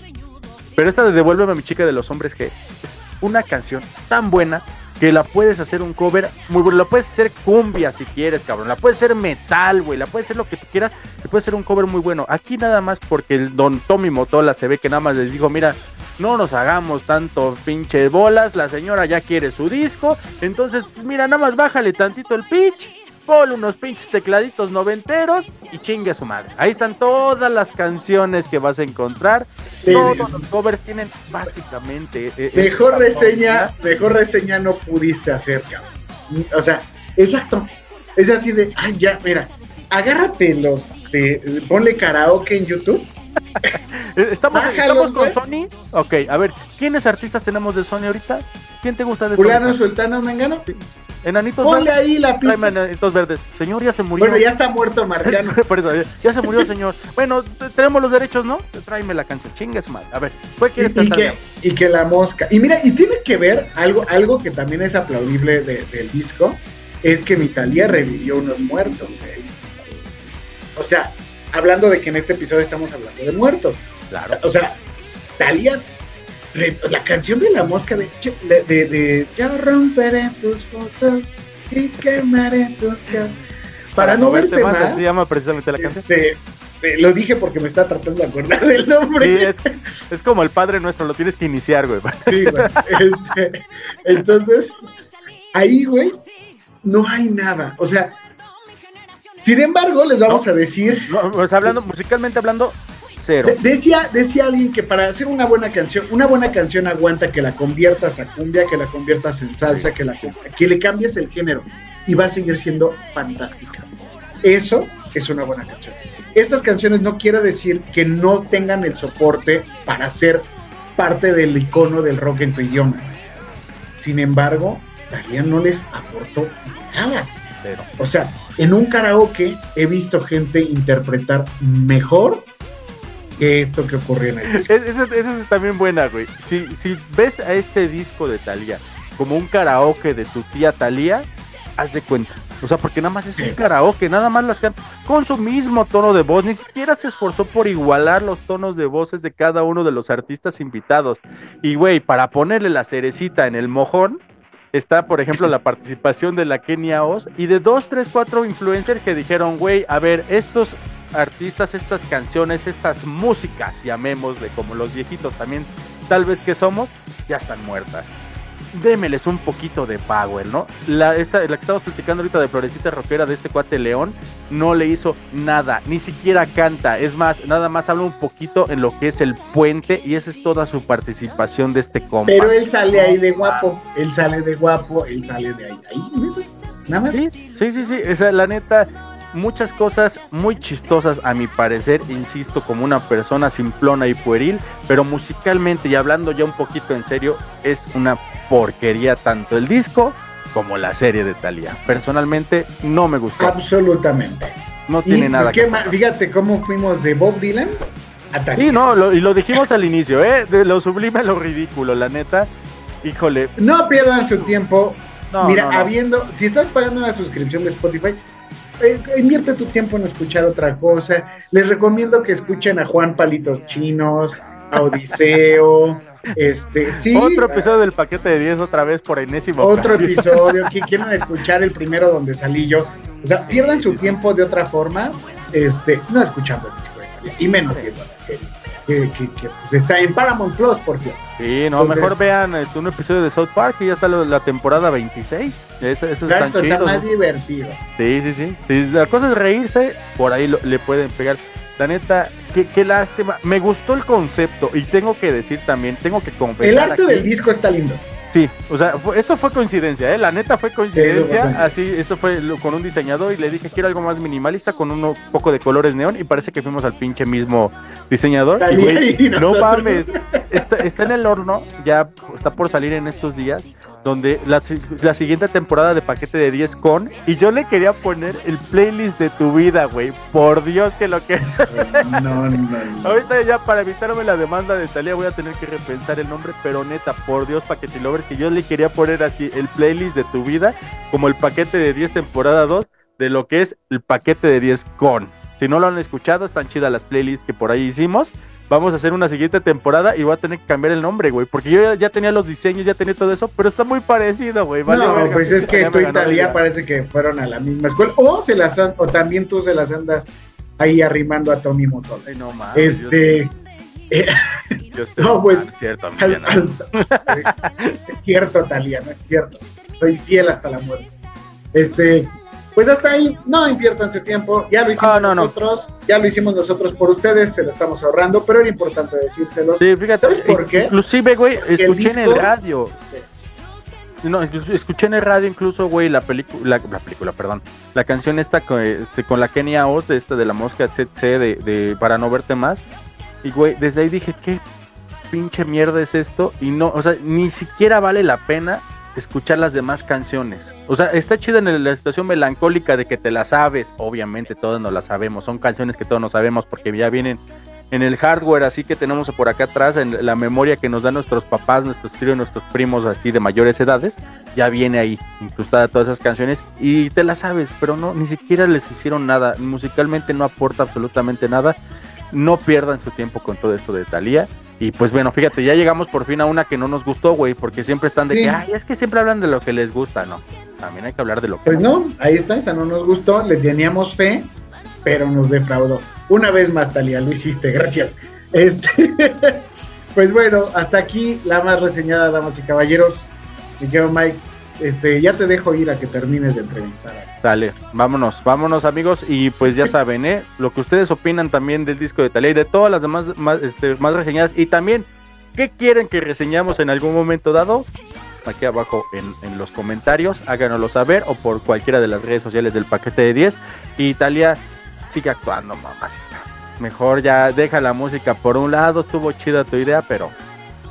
Pero esta de Devuélveme a mi chica de los hombres G es una canción tan buena que la puedes hacer un cover muy bueno. La puedes hacer cumbia si quieres, cabrón. La puedes hacer metal, güey. La puedes hacer lo que tú quieras. Le puedes hacer un cover muy bueno. Aquí nada más porque el don Tommy Motola se ve que nada más les dijo, mira, no nos hagamos tanto pinche bolas. La señora ya quiere su disco. Entonces, pues, mira, nada más bájale tantito el pitch. Ponle unos pinches tecladitos noventeros y chingue a su madre. Ahí están todas las canciones que vas a encontrar. Sí. Todos los covers tienen básicamente. eh, Mejor esta reseña, mejor reseña no pudiste hacer, cabrón. O sea, exacto. Es así de, ay, ya, mira, agárrate los, de- ponle karaoke en YouTube. <laughs> ¿Estamos, Bájalo, ¿estamos con Sony? Ok, a ver, ¿quiénes artistas tenemos de Sony ahorita? ¿Quién te gusta de Juliano Sony? Sultano Mengano. Enanitos Ponle verdes. ahí la pista. Enanitos verdes. Señor, ya se murió. Bueno, ya está muerto Marciano. <laughs> Ya- se murió, señor. Bueno, tenemos los derechos, ¿no? Tráeme la canción. Chingue su madre. A ver, ¿cuál Y, quieres y cantar? que, y que la mosca. Y mira, y tiene que ver algo, algo que también es aplaudible de- del disco, es que Mitalia revivió unos muertos. ¿eh? O sea, hablando de que en este episodio estamos hablando de muertos. Claro. O sea, Talía, re- la canción de la mosca de, de, de, de Yo romperé tus fotos y quemaré tus ca-". Para, no verte más, así se llama precisamente la canción. este, eh, lo dije porque me está tratando de acordar del nombre. Sí, es, es como el Padre Nuestro, lo tienes que iniciar, güey. Sí, güey. Este, entonces, ahí, güey, no hay nada. O sea, sin embargo, les vamos a decir. No, sea, hablando, musicalmente hablando, cero. de- decía, decía alguien que para hacer una buena canción, una buena canción aguanta que la conviertas a cumbia, que la conviertas en salsa, que, la, que le cambies el género y va a seguir siendo fantástica. Eso es una buena canción. Estas canciones no quiere decir que no tengan el soporte para ser parte del icono del rock en tu idioma. Sin embargo, Talía no les aportó nada. O sea, en un karaoke he visto gente interpretar mejor que esto que ocurrió en el <laughs> disco. Esa es también buena, güey. Si, si ves a este disco de Thalía como un karaoke de tu tía Thalía, haz de cuenta. O sea, porque nada más es un karaoke, nada más las can con su mismo tono de voz. Ni siquiera se esforzó por igualar los tonos de voces de cada uno de los artistas invitados. Y, güey, para ponerle la cerecita en el mojón, está, por ejemplo, la participación de la Kenia Oz y de dos, tres, cuatro influencers que dijeron, güey, a ver, estos artistas, estas canciones, estas músicas, llamémosle como los viejitos también, tal vez que somos, ya están muertas. Démeles un poquito de power, ¿no? La, esta, la que estamos platicando ahorita de Florecita Roquera de este cuate León, no le hizo nada, ni siquiera canta. Es más, nada más habla un poquito en lo que es el puente y esa es toda su participación de este compa. Pero él sale ahí de guapo, él sale de guapo, él sale de ahí. ahí eso, nada más. Sí, sí, sí, sí, esa, la neta, muchas cosas muy chistosas a mi parecer, insisto, como una persona simplona y pueril, pero musicalmente y hablando ya un poquito en serio, es una porquería tanto el disco como la serie de Thalía. Personalmente no me gustó. Absolutamente. No tiene pues, nada qué que ma- Fíjate cómo fuimos de Bob Dylan a Thalía. Sí, no, lo- y lo dijimos al inicio, ¿eh? De lo sublime a lo ridículo, la neta. Híjole. No pierdan su tiempo. No, Mira, no, no. habiendo, si estás pagando una suscripción de Spotify, eh, invierte tu tiempo en escuchar otra cosa. Les recomiendo que escuchen a Juan Palitos Chinos, a Odiseo, este, sí. Otro episodio del paquete de 10 otra vez por enésimo. Otro episodio, que quieren escuchar el primero donde salí yo. O sea, pierdan su tiempo de otra forma, este, no escuchando el disco y menos viendo que, que- que, pues, está en Paramount Plus, por cierto. Sí, no, Entonces- mejor vean este, un episodio de South Park y ya está la temporada 26. Esos, esos están Exacto, está más ¿no? divertido. Sí, sí, sí. Si la cosa es reírse, por ahí lo- le pueden pegar. La neta, qué, qué lástima. Me gustó el concepto y tengo que decir también, tengo que confesar. El arte aquí- del disco está lindo. Sí, o sea, fue- esto fue coincidencia, ¿eh? La neta fue coincidencia. así, esto fue lo- con un diseñador y le dije quiero algo más minimalista con un poco de colores neón y parece que fuimos al pinche mismo diseñador. Y, Talía güey, y no mames, está, está en el horno, ya está por salir en estos días, donde la, la siguiente temporada de paquete de 10 con, y yo le quería poner el playlist de tu vida, güey. Por Dios que lo que... No, no, no. <laughs> Ahorita ya para evitarme la demanda de Talía voy a tener que repensar el nombre, pero neta, por Dios, paquete lovers, que yo le quería poner así el playlist de tu vida, como el paquete de 10 temporada 2, de lo que es el paquete de 10 con. Si no lo han escuchado, están chidas las playlists que por ahí hicimos. Vamos a hacer una siguiente temporada y voy a tener que cambiar el nombre, güey, porque yo ya, ya tenía los diseños, ya tenía todo eso, pero está muy parecido, güey. vale no, verga, pues es que tú y Talía parece que fueron a la misma escuela. O se las an- o también tú se las andas ahí arrimando a Tommy Motola. Ay, no mames. Este. eh, <laughs> no, pues. Es cierto, Emiliano. hasta- es, es cierto, Talía, no es cierto. Soy fiel hasta la muerte. Este. Pues hasta ahí, no inviertan su tiempo, ya lo hicimos Ah, no, no. nosotros, ya lo hicimos nosotros por ustedes, se lo estamos ahorrando, pero era importante decírselos. Sí, fíjate, ¿Sabes por qué? Inclusive, güey, el escuché en el radio. No, escuché en el radio incluso, güey, la película, la, la película, perdón, la canción esta con, este, con la Kenia Oz, de esta de la mosca CC de, de Para no verte más. Y, güey, desde ahí dije, ¿qué pinche mierda es esto? Y no, o sea, ni siquiera vale la pena escuchar las demás canciones. O sea, está chida en la situación melancólica de que te la sabes. Obviamente todos nos la sabemos. Son canciones que todos nos sabemos porque ya vienen en el hardware así que tenemos por acá atrás, en la memoria que nos dan nuestros papás, nuestros tíos, nuestros primos así de mayores edades, ya viene ahí incrustada todas esas canciones y te las sabes, pero no, ni siquiera les hicieron nada, musicalmente no aporta absolutamente nada, no pierdan su tiempo con todo esto de Thalía. Y pues bueno, fíjate, ya llegamos por fin a una que no nos gustó, güey, porque siempre están de Sí. que, ay, es que siempre hablan de lo que les gusta, no. También hay que hablar de lo que Pues no, ahí está, esa no nos gustó, le teníamos fe, pero nos defraudó. Una vez más, Talía, lo hiciste, gracias. Este, <laughs> pues bueno, hasta aquí la más reseñada, damas y caballeros. Mi querido Mike, este, ya te dejo ir a que termines de entrevistar. Dale, vámonos, vámonos amigos y pues ya saben, ¿eh? Lo que ustedes opinan también del disco de Thalía y de todas las demás más, este, más reseñadas y también qué quieren que reseñamos en algún momento dado, aquí abajo en, en los comentarios, háganoslo saber o por cualquiera de las redes sociales del paquete de 10 y Talia sigue actuando, mamacita. Mejor ya deja la música por un lado, estuvo chida tu idea, pero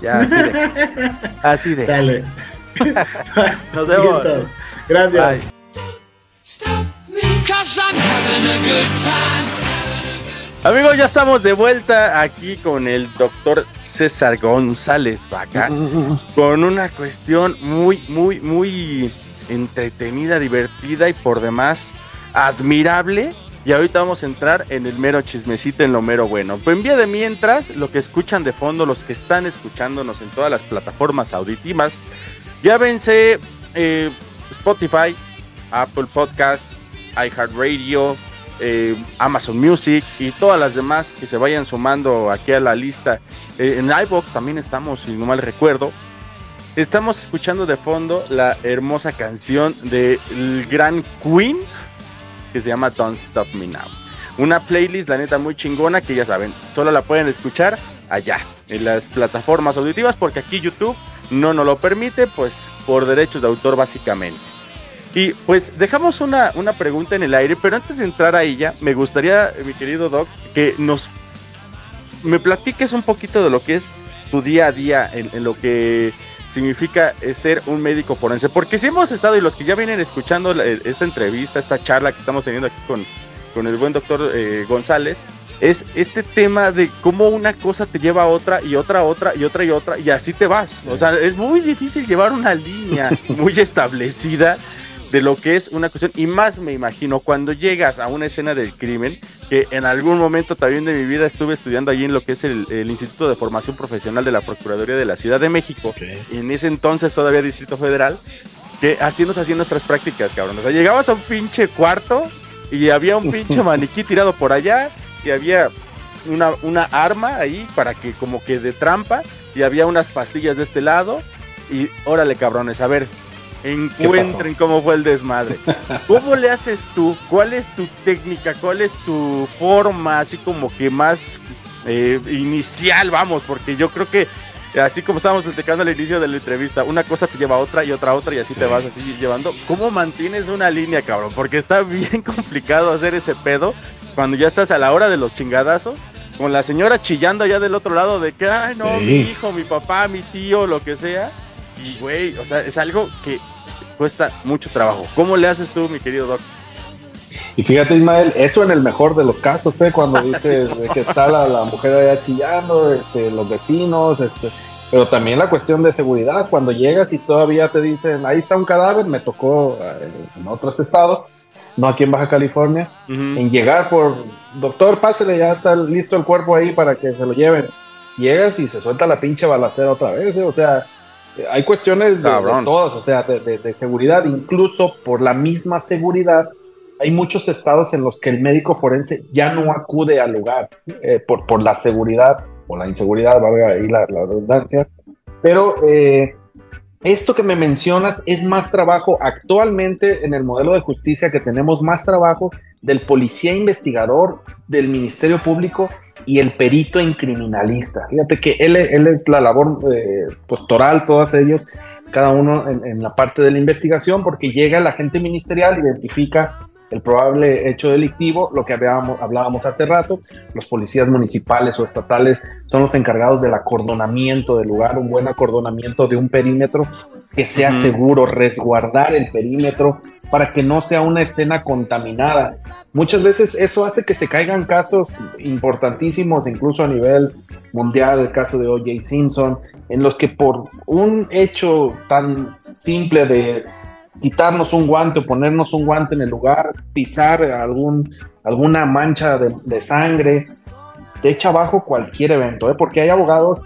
ya así de... <laughs> Así de. Dale. Nos vemos. Listo. Gracias. Bye. Amigos, ya estamos de vuelta aquí con el doctor César González Vaca, con una cuestión muy, muy, muy entretenida, divertida y por demás admirable. Y ahorita vamos a entrar en el mero chismecito, en lo mero bueno. Pero en vía de mientras, lo que escuchan de fondo, los que están escuchándonos en todas las plataformas auditivas, ya eh, Spotify, Apple Podcast, iHeartRadio, eh, Amazon Music y todas las demás que se vayan sumando aquí a la lista. Eh, en iBox también estamos, si no mal recuerdo. Estamos escuchando de fondo la hermosa canción del gran Queen que se llama Don't Stop Me Now. Una playlist, la neta, muy chingona que ya saben, solo la pueden escuchar allá, en las plataformas auditivas, porque aquí YouTube no nos lo permite, pues por derechos de autor básicamente. Y pues dejamos una, una pregunta en el aire, pero antes de entrar a ella, me gustaría, mi querido Doc, que nos me platiques un poquito de lo que es tu día a día en, lo que significa eh, ser un médico forense. Porque si hemos estado, y los que ya vienen escuchando la- esta entrevista, esta charla que estamos teniendo aquí con, con el buen doctor eh, González, es este tema de cómo una cosa te lleva a otra y otra otra y otra y otra y así te vas. O sea, es muy difícil llevar una línea <laughs> muy establecida de lo que es una cuestión y más me imagino cuando llegas a una escena del crimen que en algún momento también de mi vida estuve estudiando allí en lo que es el, el Instituto de Formación Profesional de la Procuraduría de la Ciudad de México en ese entonces todavía Distrito Federal que así nos hacían nuestras prácticas cabrón o sea llegabas a un pinche cuarto y había un pinche <laughs> maniquí tirado por allá y había una, una arma ahí para que como que de trampa y había unas pastillas de este lado y órale cabrones a ver encuentren cómo fue el desmadre. <laughs> ¿Cómo le haces tú? ¿Cuál es tu técnica? ¿Cuál es tu forma así como que más eh, inicial, vamos? Porque yo creo que así como estábamos platicando al inicio de la entrevista, una cosa te lleva a otra y otra a otra y así te vas así llevando. ¿Cómo mantienes una línea, cabrón? Porque está <laughs> bien complicado hacer ese pedo cuando ya estás a la hora de los chingadazos. Con la señora chillando allá del otro lado de que, ay, no, Sí. mi hijo, mi papá, mi tío, lo que sea. Y, güey, o sea, es algo que cuesta mucho trabajo. ¿Cómo le haces tú, mi querido Doc? Y fíjate, Ismael, eso en el mejor de los casos, ¿eh? cuando <laughs> dices de que está la, la mujer allá chillando, este, los vecinos, este, pero también la cuestión de seguridad, cuando llegas y todavía te dicen, ahí está un cadáver, me tocó eh, en otros estados, no aquí en Baja California, en llegar por, doctor, pásele, ya está listo el cuerpo ahí para que se lo lleven. Llegas y se suelta la pinche balacera otra vez, ¿eh? o sea, hay cuestiones de, de todas, o sea, de, de- de seguridad, incluso por la misma seguridad, hay muchos estados en los que el médico forense ya no acude al lugar eh, por, por la seguridad o la inseguridad, valga ahí la, la redundancia, pero eh, esto que me mencionas es más trabajo actualmente en el modelo de justicia que tenemos más trabajo del policía investigador, del Ministerio Público y el perito en criminalista. Fíjate que él, él es la labor eh, postoral, todos ellos, cada uno en, en la parte de la investigación, porque llega el agente ministerial, identifica el probable hecho delictivo, lo que hablábamos, hablábamos hace rato, los policías municipales o estatales son los encargados del acordonamiento del lugar, un buen acordonamiento de un perímetro que sea seguro, resguardar el perímetro para que no sea una escena contaminada. Muchas veces eso hace que se caigan casos importantísimos, incluso a nivel mundial, el caso de O.J. Simpson, en los que por un hecho tan simple de quitarnos un guante o ponernos un guante en el lugar, pisar algún, alguna mancha de, de sangre, te echa abajo cualquier evento, ¿eh? porque hay abogados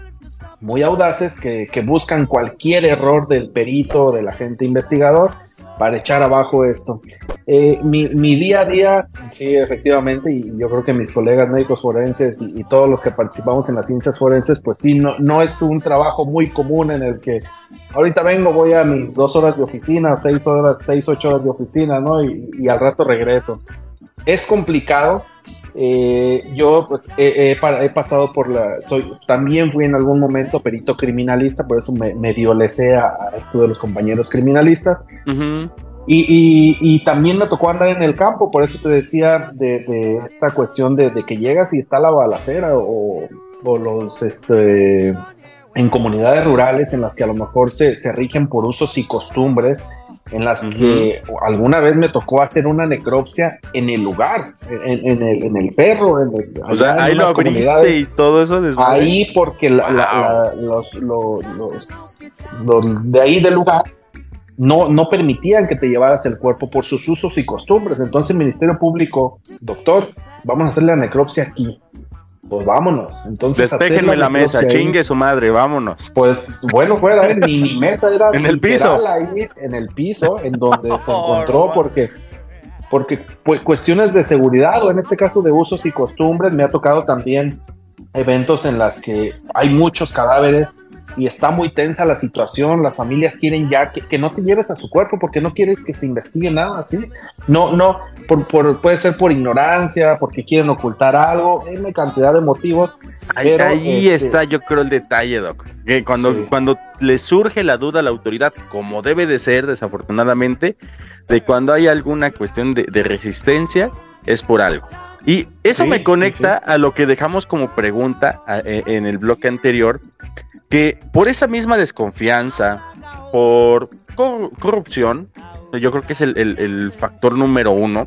muy audaces que, que buscan cualquier error del perito, del agente investigador, para echar abajo esto. Eh, mi, mi día a día, sí, efectivamente, y yo creo que mis colegas médicos forenses y, y todos los que participamos en las ciencias forenses, pues sí, no, no es un trabajo muy común en el que ahorita vengo, voy a mis dos horas de oficina, seis horas, seis, ocho horas de oficina, ¿no? Y, y al rato regreso. Es complicado. Eh, yo pues, he, he pa- he pasado por la. Soy, también fui en algún momento perito criminalista, por eso me, medio le sé a, a esto de los compañeros criminalistas. Ujú. Y, y- y también me tocó andar en el campo, por eso te decía de, de esta cuestión de, de que llegas y está la balacera o, o los este en comunidades rurales en las que a lo mejor se, se rigen por usos y costumbres, en las que alguna vez me tocó hacer una necropsia en el lugar, en, en el, en el cerro, en el- O sea, ahí lo abriste y todo eso desmadre. Ahí porque la- la- la- los, lo- los- los de ahí del lugar no, no permitían que te llevaras el cuerpo por sus usos y costumbres. Entonces el Ministerio Público, doctor, vamos a hacer la necropsia aquí. Pues vámonos. Entonces Despejenme la mesa, necropsia ahí, chingue su madre, vámonos. Pues bueno, fuera, ¿eh? ni mi mesa era <laughs> En el piso. ahí, en el piso, en donde se <laughs> encontró, porque, porque pues, cuestiones de seguridad o en este caso de usos y costumbres, me ha tocado también eventos en las que hay muchos cadáveres y está muy tensa la situación, las familias quieren ya que, que no te lleves a su cuerpo porque no quieres que se investigue nada, ¿sí? No, no, por, por- puede ser por ignorancia, porque quieren ocultar algo, una cantidad de motivos. Ahí, pero, ahí este, está, yo creo, el detalle, Doc. Que cuando, Sí. cuando le surge la duda a la autoridad, como debe de ser, desafortunadamente, de cuando hay alguna cuestión de, de resistencia, es por algo. Y eso Sí, me sí, conecta a lo que dejamos como pregunta a- e- en el bloque anterior, que por esa misma desconfianza, por cor- corrupción, yo creo que es el- el- el factor número uno,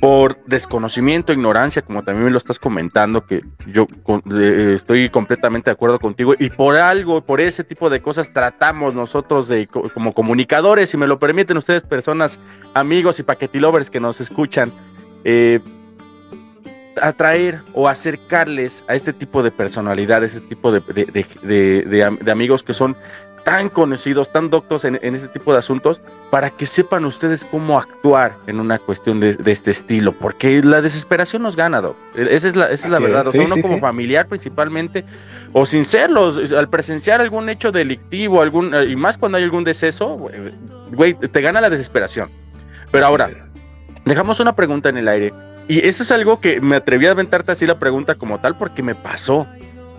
por desconocimiento, ignorancia, como también me lo estás comentando, que yo con- eh, estoy completamente de acuerdo contigo, y por algo, por ese tipo de cosas tratamos nosotros de co- como comunicadores, si me lo permiten ustedes, personas, amigos y paquetilovers que nos escuchan, eh, atraer o acercarles a este tipo de personalidades, este tipo de, de- de- de- de am- de amigos que son tan conocidos, tan doctos en, en este tipo de asuntos, para que sepan ustedes cómo actuar en una cuestión de, de este estilo, porque la desesperación nos gana, Doc. Esa es la, esa es la Así es, verdad. O sí, sea, uno sí, como sí. familiar principalmente, o sin serlo, al presenciar algún hecho delictivo, algún, y más cuando hay algún deceso, güey, te gana la desesperación. Pero ahora, dejamos una pregunta en el aire. Y eso es algo que me atreví a aventarte así la pregunta como tal porque me pasó.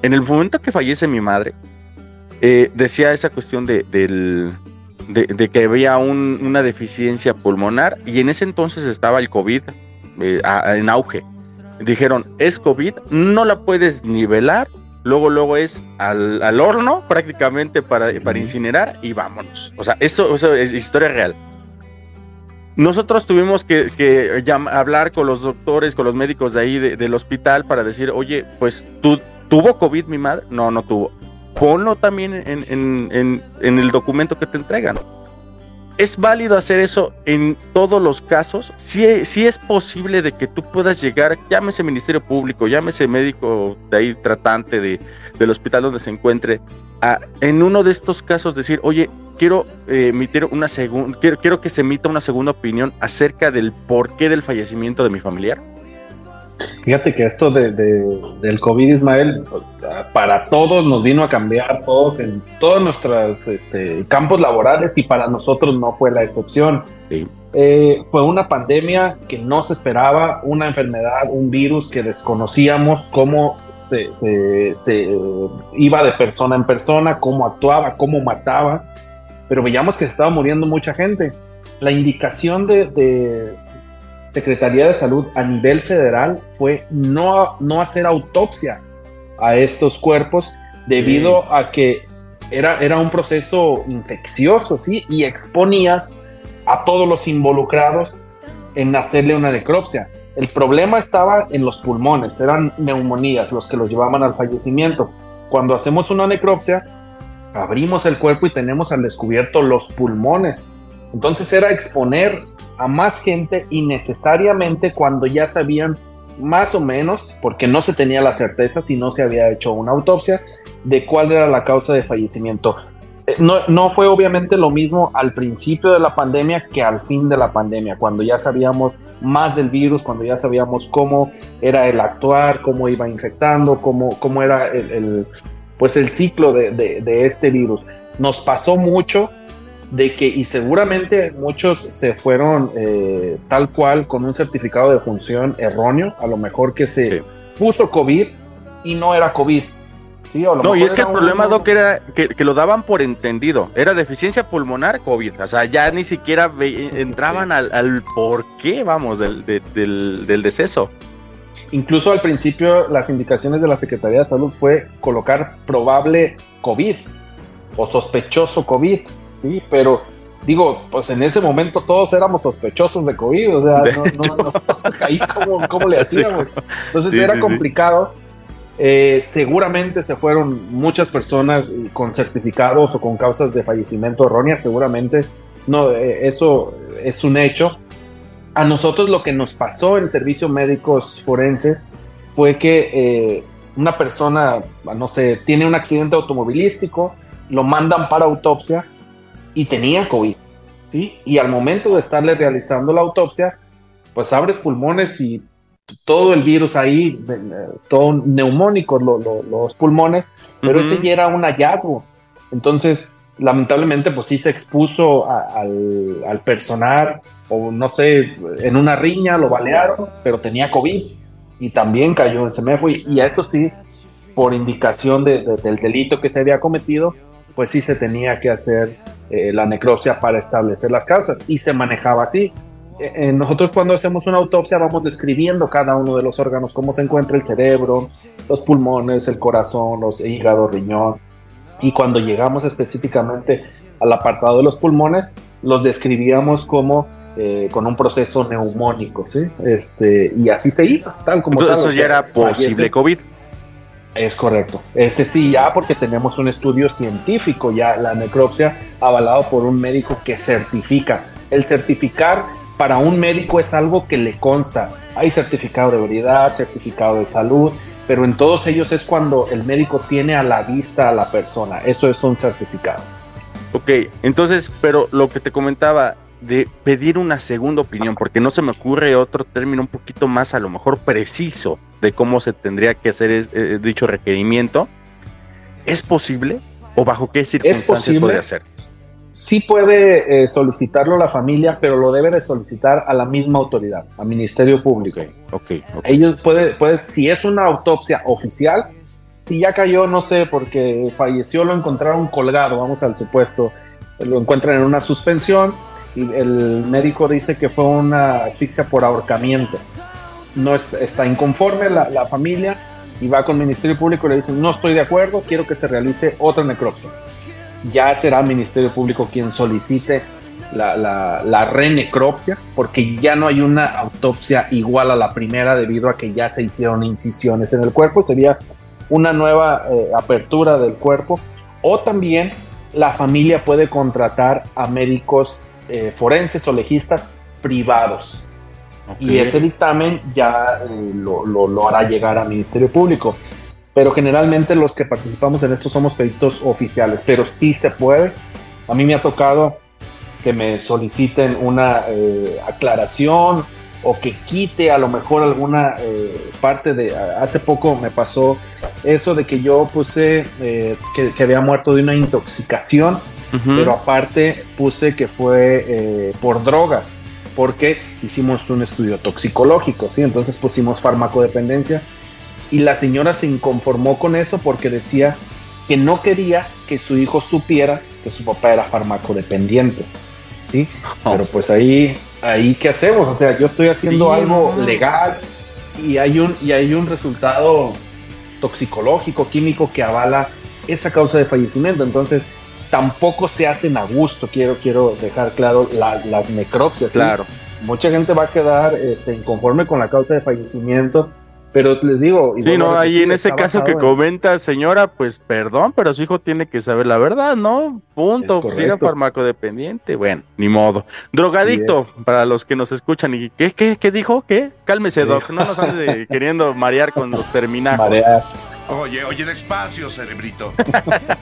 En el momento que fallece mi madre, eh, decía esa cuestión de, del- de, de que había un- una deficiencia pulmonar y en ese entonces estaba el COVID eh, a- en auge. Dijeron, es COVID, no la puedes nivelar, luego, luego es al, al horno prácticamente para, para incinerar y vámonos. O sea, eso, eso es historia real. Nosotros tuvimos que, que hablar con los doctores, con los médicos de ahí de- del hospital para decir, oye, pues tú tuvo COVID mi madre. No, no tuvo. Ponlo también en, el documento que te entregan. ¿Es válido hacer eso en todos los casos? Si es posible de que tú puedas llegar, llámese Ministerio Público, llámese médico de ahí tratante de, del hospital donde se encuentre, a, en uno de estos casos decir, oye, quiero eh, emitir una segunda, quiero, quiero que se emita una segunda opinión acerca del porqué del fallecimiento de mi familiar. Fíjate que esto de, de- del COVID, Ismael, para todos nos vino a cambiar, todos en todos nuestros este, campos laborales y para nosotros no fue la excepción. Eh, fue una pandemia que no se esperaba, una enfermedad, un virus que desconocíamos cómo se, se- se, iba de persona en persona, cómo actuaba, cómo mataba, pero veíamos que se estaba muriendo mucha gente. La indicación de, de Secretaría de Salud a nivel federal fue no, no hacer autopsia a estos cuerpos debido a que era, era un proceso infeccioso, ¿sí? Y exponías a todos los involucrados en hacerle una necropsia. El problema estaba en los pulmones, eran neumonías los que los llevaban al fallecimiento. Cuando hacemos una necropsia, abrimos el cuerpo y tenemos al descubierto los pulmones. Entonces era exponer a más gente innecesariamente cuando ya sabían más o menos, porque no se tenía la certeza si no se había hecho una autopsia, de cuál era la causa de fallecimiento. Eh, No, no fue obviamente lo mismo al principio de la pandemia que al fin de la pandemia, cuando ya sabíamos más del virus, cuando ya sabíamos cómo era el actuar, cómo iba infectando, cómo, cómo era el, el, pues el ciclo de, de, de este virus. Nos pasó mucho de que, y seguramente muchos se fueron eh, tal cual con un certificado de función erróneo, a lo mejor que se puso COVID y no era COVID. Sí, No, y es que el era un- problema, Doc, era que, que lo daban por entendido. Era deficiencia pulmonar, COVID. O sea, ya ni siquiera ve- entraban al, al por qué, vamos, del, de- del, del deceso. Incluso al principio las indicaciones de la Secretaría de Salud fue colocar probable COVID o sospechoso COVID, ¿sí? Pero digo, pues en ese momento todos éramos sospechosos de COVID, o sea, no, no, no, ahí cómo, cómo le <laughs> hacíamos. Entonces Sí, era sí, complicado. Eh, seguramente se fueron muchas personas con certificados o con causas de fallecimiento erróneas, seguramente no, eh, eso es un hecho. A nosotros lo que nos pasó en servicios médicos forenses fue que eh, una persona, no sé, tiene un accidente automovilístico, lo mandan para autopsia y tenía COVID. ¿sí? Y al momento de estarle realizando la autopsia, pues abres pulmones y todo el virus ahí, todo neumónico, los pulmones, pero ese ya era un hallazgo. Entonces, lamentablemente, pues sí se expuso al, al, personal, o no sé, en una riña lo balearon, pero tenía COVID y también cayó en semefo, y, y eso sí, por indicación de, del delito que se había cometido, pues sí se tenía que hacer eh, la necropsia para establecer las causas y se manejaba así. Eh, eh, nosotros cuando hacemos una autopsia vamos describiendo cada uno de los órganos, cómo se encuentra el cerebro, los pulmones, el corazón, los hígado, riñón. Y cuando llegamos específicamente al apartado de los pulmones, los describíamos como con un proceso neumónico, ¿sí? Este, y así se hizo, tal como Entonces, eso ya era posible COVID. Es correcto. Ese sí, ya porque tenemos un estudio científico, ya la necropsia avalado por un médico que certifica. El certificar para un médico es algo que le consta. Hay certificado de veridad, certificado de salud, pero en todos ellos es cuando el médico tiene a la vista a la persona. Eso es un certificado. Ok, entonces, pero lo que te comentaba, de pedir una segunda opinión, porque no se me ocurre otro término un poquito más a lo mejor preciso de cómo se tendría que hacer eh, dicho requerimiento. ¿Es posible o bajo qué circunstancias puede hacer? Sí puede eh, solicitarlo la familia, pero lo debe de solicitar a la misma autoridad, al Ministerio Público. Okay, Ellos puede, puede, si es una autopsia oficial, si ya cayó, no sé, porque falleció, lo encontraron colgado, vamos al supuesto, lo encuentran en una suspensión, y el médico dice que fue una asfixia por ahorcamiento. No está inconforme la, la, familia y va con el Ministerio Público y le dicen, no estoy de acuerdo, quiero que se realice otra necropsia. Ya será el Ministerio Público quien solicite la, la, la, renecropsia, porque ya no hay una autopsia igual a la primera debido a que ya se hicieron incisiones en el cuerpo, sería una nueva eh, apertura del cuerpo, o también la familia puede contratar a médicos eh, forenses o legistas privados. Y ese dictamen ya eh, lo, lo, hará llegar al Ministerio Público. Pero generalmente los que participamos en esto somos peritos oficiales, pero sí se puede. A mí me ha tocado que me soliciten una eh, aclaración o que quite a lo mejor alguna parte de... Hace poco me pasó eso de que yo puse que, que, había muerto de una intoxicación pero aparte puse que fue eh, por drogas, porque hicimos un estudio toxicológico, ¿sí? Entonces pusimos farmacodependencia y la señora se inconformó con eso porque decía que no quería que su hijo supiera que su papá era farmacodependiente, ¿sí? Oh. Pero pues ahí, ahí, ¿qué hacemos? O sea, yo estoy haciendo algo legal y hay un, y hay un resultado toxicológico, químico que avala esa causa de fallecimiento. Entonces, tampoco se hacen a gusto, quiero, quiero dejar claro las necropsias. Claro. Mucha gente va a quedar este, inconforme con la causa de fallecimiento, pero les digo... Sí, no, ahí en ese caso que comenta, señora, pues perdón, pero su hijo tiene que saber la verdad, ¿no? Punto, si era farmacodependiente, bueno, ni modo. Drogadicto, para los que nos escuchan, ¿y qué, qué, qué dijo? ¿Qué? Cálmese, Doc, no nos ande <laughs> queriendo marear con los terminajos. Marear. Oye, oye, despacio, cerebrito.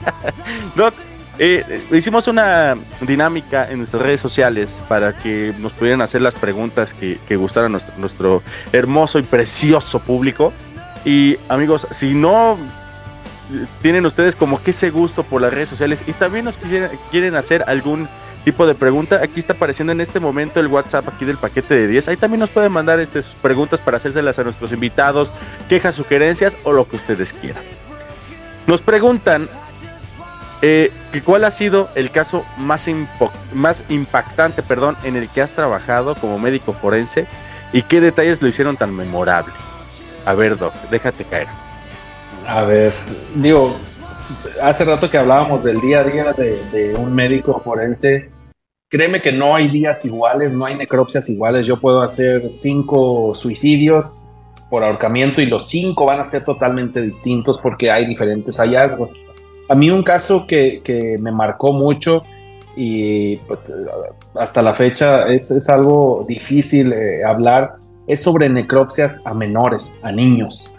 <laughs> Doc, eh, hicimos una dinámica en nuestras redes sociales para que nos pudieran hacer las preguntas que, que gustaran nuestro, nuestro hermoso y precioso público. Y amigos, si no tienen ustedes como que ese gusto por las redes sociales y también nos quieren hacer algún tipo de pregunta, aquí está apareciendo en este momento el WhatsApp aquí del paquete de 10. Ahí también nos pueden mandar este, sus preguntas para hacérselas a nuestros invitados, quejas, sugerencias o lo que ustedes quieran. Nos preguntan eh, ¿Cuál ha sido el caso más, impactante perdón, en el que has trabajado como médico forense y qué detalles lo hicieron tan memorable? A ver, Doc, déjate caer. A ver, digo, hace rato que hablábamos del día a día de un médico forense. Créeme que no hay días iguales, no hay necropsias iguales. Yo puedo hacer cinco suicidios por ahorcamiento y los cinco van a ser totalmente distintos porque hay diferentes hallazgos. A mí un caso que, me marcó mucho y pues, hasta la fecha es, algo difícil eh, hablar, es sobre necropsias a menores, a niños.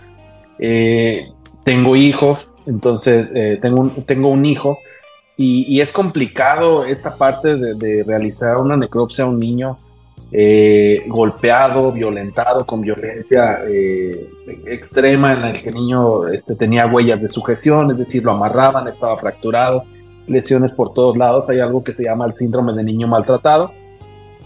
Eh, tengo hijos, entonces eh, tengo, un, tengo un hijo y, es complicado esta parte de, realizar una necropsia a un niño eh, golpeado, violentado con violencia eh, extrema en la que el niño este, tenía huellas de sujeción, es decir, lo amarraban, estaba fracturado, lesiones por todos lados. Hay algo que se llama el síndrome de niño maltratado,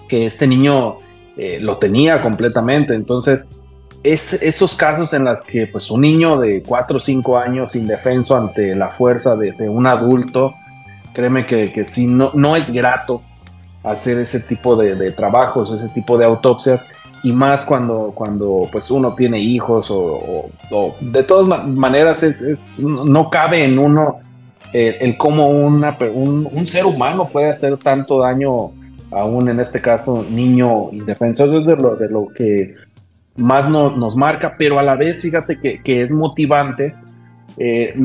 que este niño eh, lo tenía completamente. Entonces, es esos casos en los que pues, un niño de 4 o 5 años indefenso ante la fuerza de, un adulto, créeme que, que sí, no, no es grato hacer ese tipo de, trabajos, ese tipo de autopsias, y más cuando, cuando pues uno tiene hijos o, de todas maneras es, no cabe en uno eh, el cómo una, un, ser humano puede hacer tanto daño aún en este caso niño indefenso, eso es de lo, de lo que más nos marca, pero a la vez fíjate que, es motivante. Eh,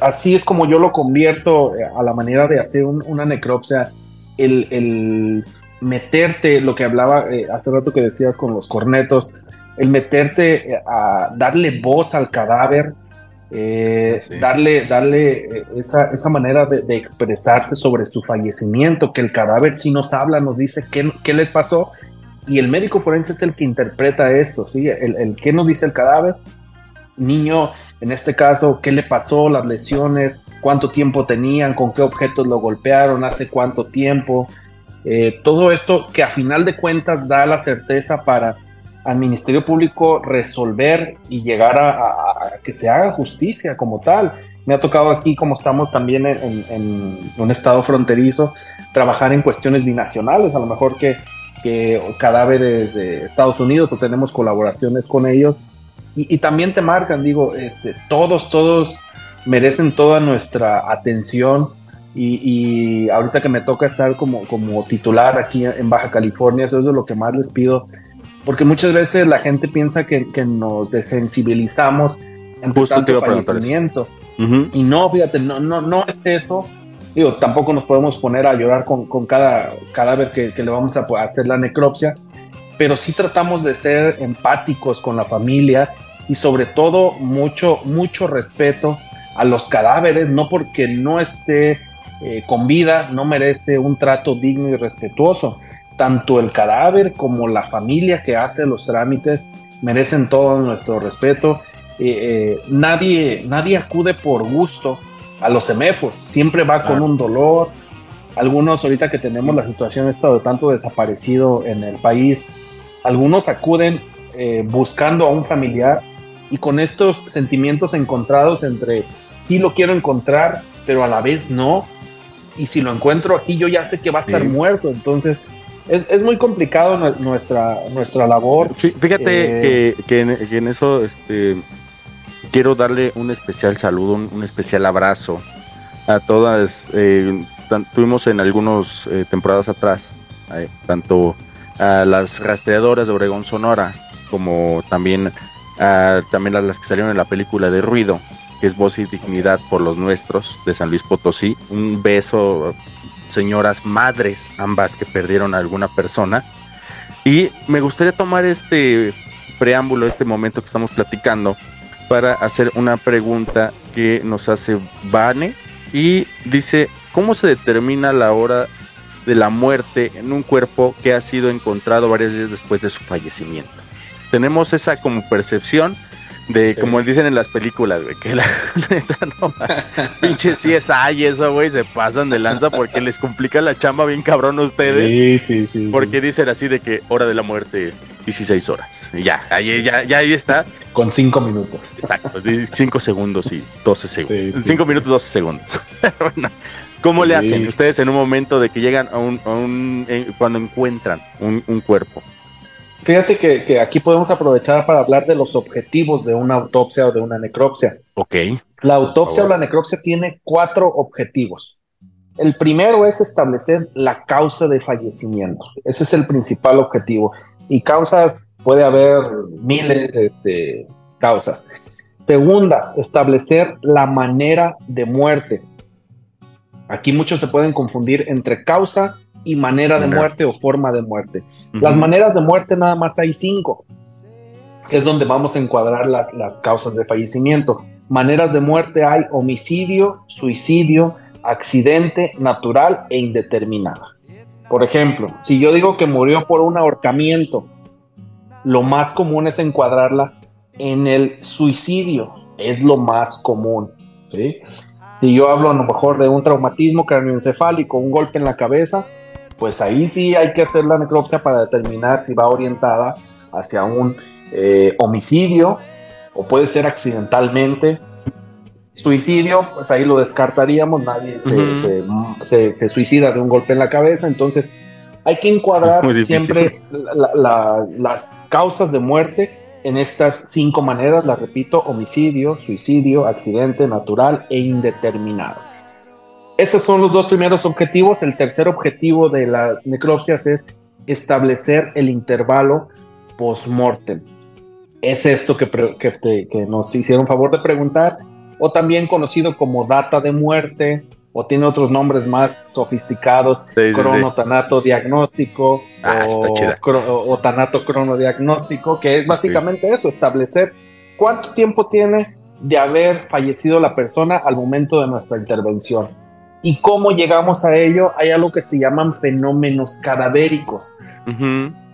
así es como yo lo convierto eh, a la manera de hacer una necropsia el, meterte, lo que hablaba eh, hace rato que decías con los cornetos, el meterte eh, a darle voz al cadáver, eh, darle, darle esa, esa manera de, expresarse sobre su fallecimiento, que el cadáver sí nos habla, nos dice qué, qué les pasó, y el médico forense es el que interpreta esto, ¿sí? El, el qué nos dice el cadáver, niño, en este caso, qué le pasó, las lesiones, cuánto tiempo tenían, con qué objetos lo golpearon, hace cuánto tiempo. Eh, todo esto que a final de cuentas da la certeza para al Ministerio Público resolver y llegar a, que se haga justicia como tal. Me ha tocado aquí, como estamos también en, un estado fronterizo, trabajar en cuestiones binacionales, a lo mejor que, que cadáveres de Estados Unidos o tenemos colaboraciones con ellos. Y, y también te marcan, digo, este, todos, todos merecen toda nuestra atención. Y, ahorita que me toca estar como, como titular aquí en Baja California, eso es lo que más les pido, porque muchas veces la gente piensa que, nos desensibilizamos en tanto fallecimiento. Y no, fíjate, no, no, no es eso. Digo, tampoco nos podemos poner a llorar con, cada cadáver que, que le vamos a hacer la necropsia, pero sí tratamos de ser empáticos con la familia y sobre todo mucho, mucho respeto a los cadáveres, no porque no esté eh, con vida, no merece un trato digno y respetuoso. Tanto el cadáver como la familia que hace los trámites merecen todo nuestro respeto. Eh, eh, nadie, nadie acude por gusto a los semefos, siempre va con un dolor. Algunos, ahorita que tenemos la situación esta de tanto desaparecido en el país, algunos acuden buscando a un familiar y con estos sentimientos encontrados entre sí lo quiero encontrar, pero a la vez no. Y si lo encuentro aquí, yo ya sé que va a estar muerto. Entonces, es, muy complicado nuestra, nuestra labor. fíjate eh, que, en, eso este, quiero darle un especial saludo, un, especial abrazo a todas. Eh, tuvimos en algunas eh, temporadas atrás, tanto a las rastreadoras de Obregón Sonora, como también a, también a las que salieron en la película de Ruido, que es Voz y Dignidad por los Nuestros de San Luis Potosí. Un beso, señoras madres, ambas que perdieron a alguna persona. Y me gustaría tomar este preámbulo, este momento que estamos platicando, para hacer una pregunta que nos hace Vane y dice, ¿cómo se determina la hora de la muerte en un cuerpo que ha sido encontrado varios días después de su fallecimiento? Tenemos esa como percepción, de, como dicen en las películas, güey, que la <laughs> neta no pinche CSI y eso, güey, se pasan de lanza porque les complica la chamba bien cabrón a ustedes. Sí, sí, sí. Porque dicen así de que hora de la muerte, 16 horas. Y ya, ahí, ya, ya ahí está. Con 5 minutos. Exacto, 5 segundos y 12 segundos. 5 minutos, 12 segundos. <laughs> bueno, ¿cómo le hacen ustedes en un momento de que llegan a un, a un cuando encuentran un, un cuerpo? Fíjate que, aquí podemos aprovechar para hablar de los objetivos de una autopsia o de una necropsia. Ok. La autopsia o la necropsia tiene cuatro objetivos. El primero es establecer la causa de fallecimiento. Ese es el principal objetivo. Y causas, puede haber miles de causas. Segunda, establecer la manera de muerte. Aquí muchos se pueden confundir entre causa y manera de muerte o forma de muerte. Las maneras de muerte nada más hay cinco. Es donde vamos a encuadrar las, las causas de fallecimiento. Maneras de muerte hay homicidio, suicidio, accidente natural e indeterminada. Por ejemplo, si yo digo que murió por un ahorcamiento, lo más común es encuadrarla en el suicidio, es lo más común. ¿sí? Si yo hablo a lo mejor de un traumatismo craneoencefálico, un golpe en la cabeza, pues ahí sí hay que hacer la necropsia para determinar si va orientada hacia un eh, homicidio o puede ser accidentalmente. Suicidio, pues ahí lo descartaríamos, nadie se, se- se- se suicida de un golpe en la cabeza, entonces hay que encuadrar siempre la- la- las causas de muerte en estas cinco maneras, las repito, homicidio, suicidio, accidente natural e indeterminado. Estos son los dos primeros objetivos. El tercer objetivo de las necropsias es establecer el intervalo post-mortem. Es esto que, nos hicieron favor de preguntar, o también conocido como data de muerte, o tiene otros nombres más sofisticados, Sí, cronotanato diagnóstico, Ah, o, cro- o- o tanato cronodiagnóstico, que es básicamente eso, establecer cuánto tiempo tiene de haber fallecido la persona al momento de nuestra intervención. ¿Y cómo llegamos a ello? Hay algo que se llaman fenómenos cadavéricos.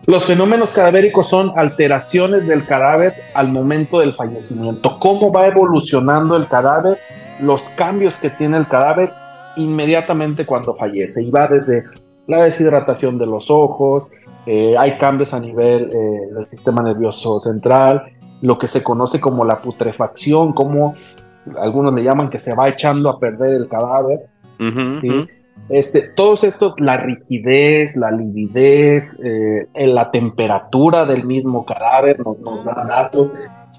Los fenómenos cadavéricos son alteraciones del cadáver al momento del fallecimiento. ¿Cómo va evolucionando el cadáver? Los cambios que tiene el cadáver inmediatamente cuando fallece. Y va desde la deshidratación de los ojos, eh, hay cambios a nivel eh, del sistema nervioso central, lo que se conoce como la putrefacción, como algunos le llaman que se va echando a perder el cadáver. Este, todos estos, la rigidez, la lividez, eh, la temperatura del mismo cadáver nos, nos da datos.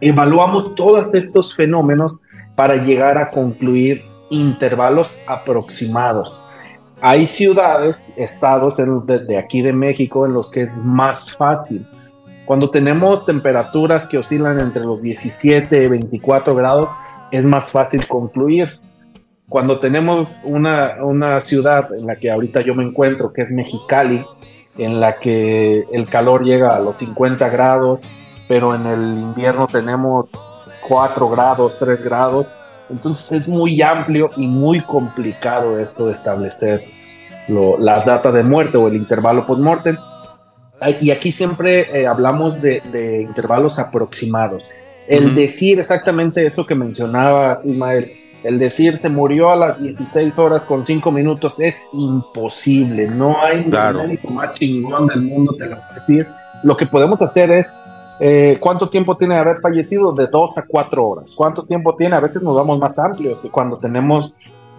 Evaluamos todos estos fenómenos para llegar a concluir intervalos aproximados. Hay ciudades, estados en- desde aquí de México en los que es más fácil. Cuando tenemos temperaturas que oscilan entre los 17 y 24 grados, es más fácil concluir cuando tenemos una, una ciudad en la que ahorita yo me encuentro, que es Mexicali, en la que el calor llega a los 50 grados, pero en el invierno tenemos 4 grados, 3 grados, entonces es muy amplio y muy complicado esto de establecer lo- las datas de muerte o el intervalo post-mortem. Y aquí siempre eh, hablamos de, de intervalos aproximados. El Ujú. decir exactamente eso que mencionabas, Ismael, el decir se murió a las 16 horas con 5 minutos es imposible. No hay Claro. médico más chingón del mundo te lo a decir. Lo que podemos hacer es eh, cuánto tiempo tiene de haber fallecido de 2 a 4 horas. ¿Cuánto tiempo tiene? A veces nos vamos más amplios. Y Cuando tenemos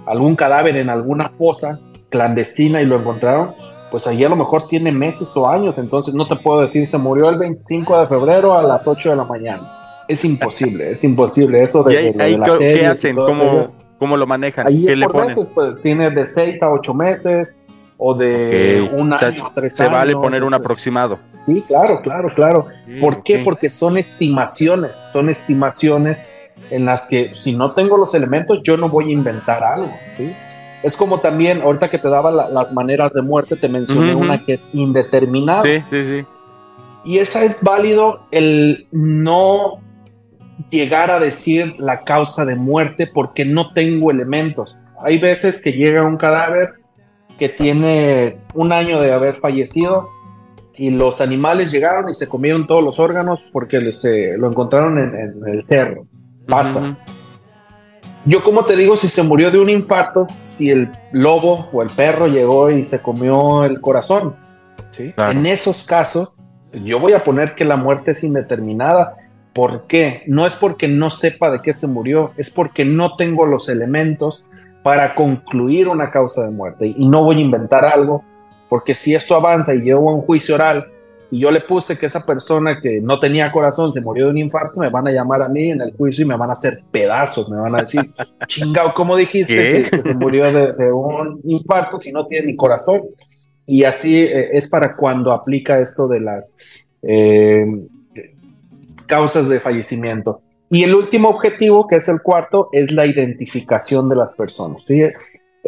algún cadáver en alguna fosa clandestina y lo encontraron, pues ahí a lo mejor tiene meses o años. Entonces no te puedo decir se murió el 25 de febrero a las 8 de la mañana. Es imposible, es imposible. Eso de, ¿Y ahí, de ahí de qué, hacen? ¿Cómo. ¿Cómo lo manejan? Ahí ¿Qué es le por ponen? meses, pues tiene de 6 a 8 meses o de Ok. un O sea, año, tres se vale poner un aproximado. Sí, claro, claro, claro. ¿Por qué? Porque son estimaciones, son estimaciones en las que si no tengo los elementos yo no voy a inventar algo. ¿sí? Es como también, ahorita que te daba la- las maneras de muerte, te mencioné una que es indeterminada. Sí, sí, sí. Y esa es válido el no llegar a decir la causa de muerte porque no tengo elementos. Hay veces que llega un cadáver que tiene un año de haber fallecido y los animales llegaron y se comieron todos los órganos porque les, eh, lo encontraron en, en el cerro. Pasa. Yo como te digo, si se murió de un infarto, si el lobo o el perro llegó y se comió el corazón, ¿sí? Claro. en esos casos, yo voy a poner que la muerte es indeterminada. ¿Por qué? No es porque no sepa de qué se murió, es porque no tengo los elementos para concluir una causa de muerte y no voy a inventar algo, porque si esto avanza y llevo a un juicio oral y yo le puse que esa persona que no tenía corazón se murió de un infarto, me van a llamar a mí en el juicio y me van a hacer pedazos, me van a decir, <laughs> chingado, ¿cómo dijiste que, que se murió de, de un infarto si no tiene ni corazón? Y así eh, es para cuando aplica esto de las eh, causas de fallecimiento. Y el último objetivo, que es el cuarto, es la identificación de las personas. ¿sí?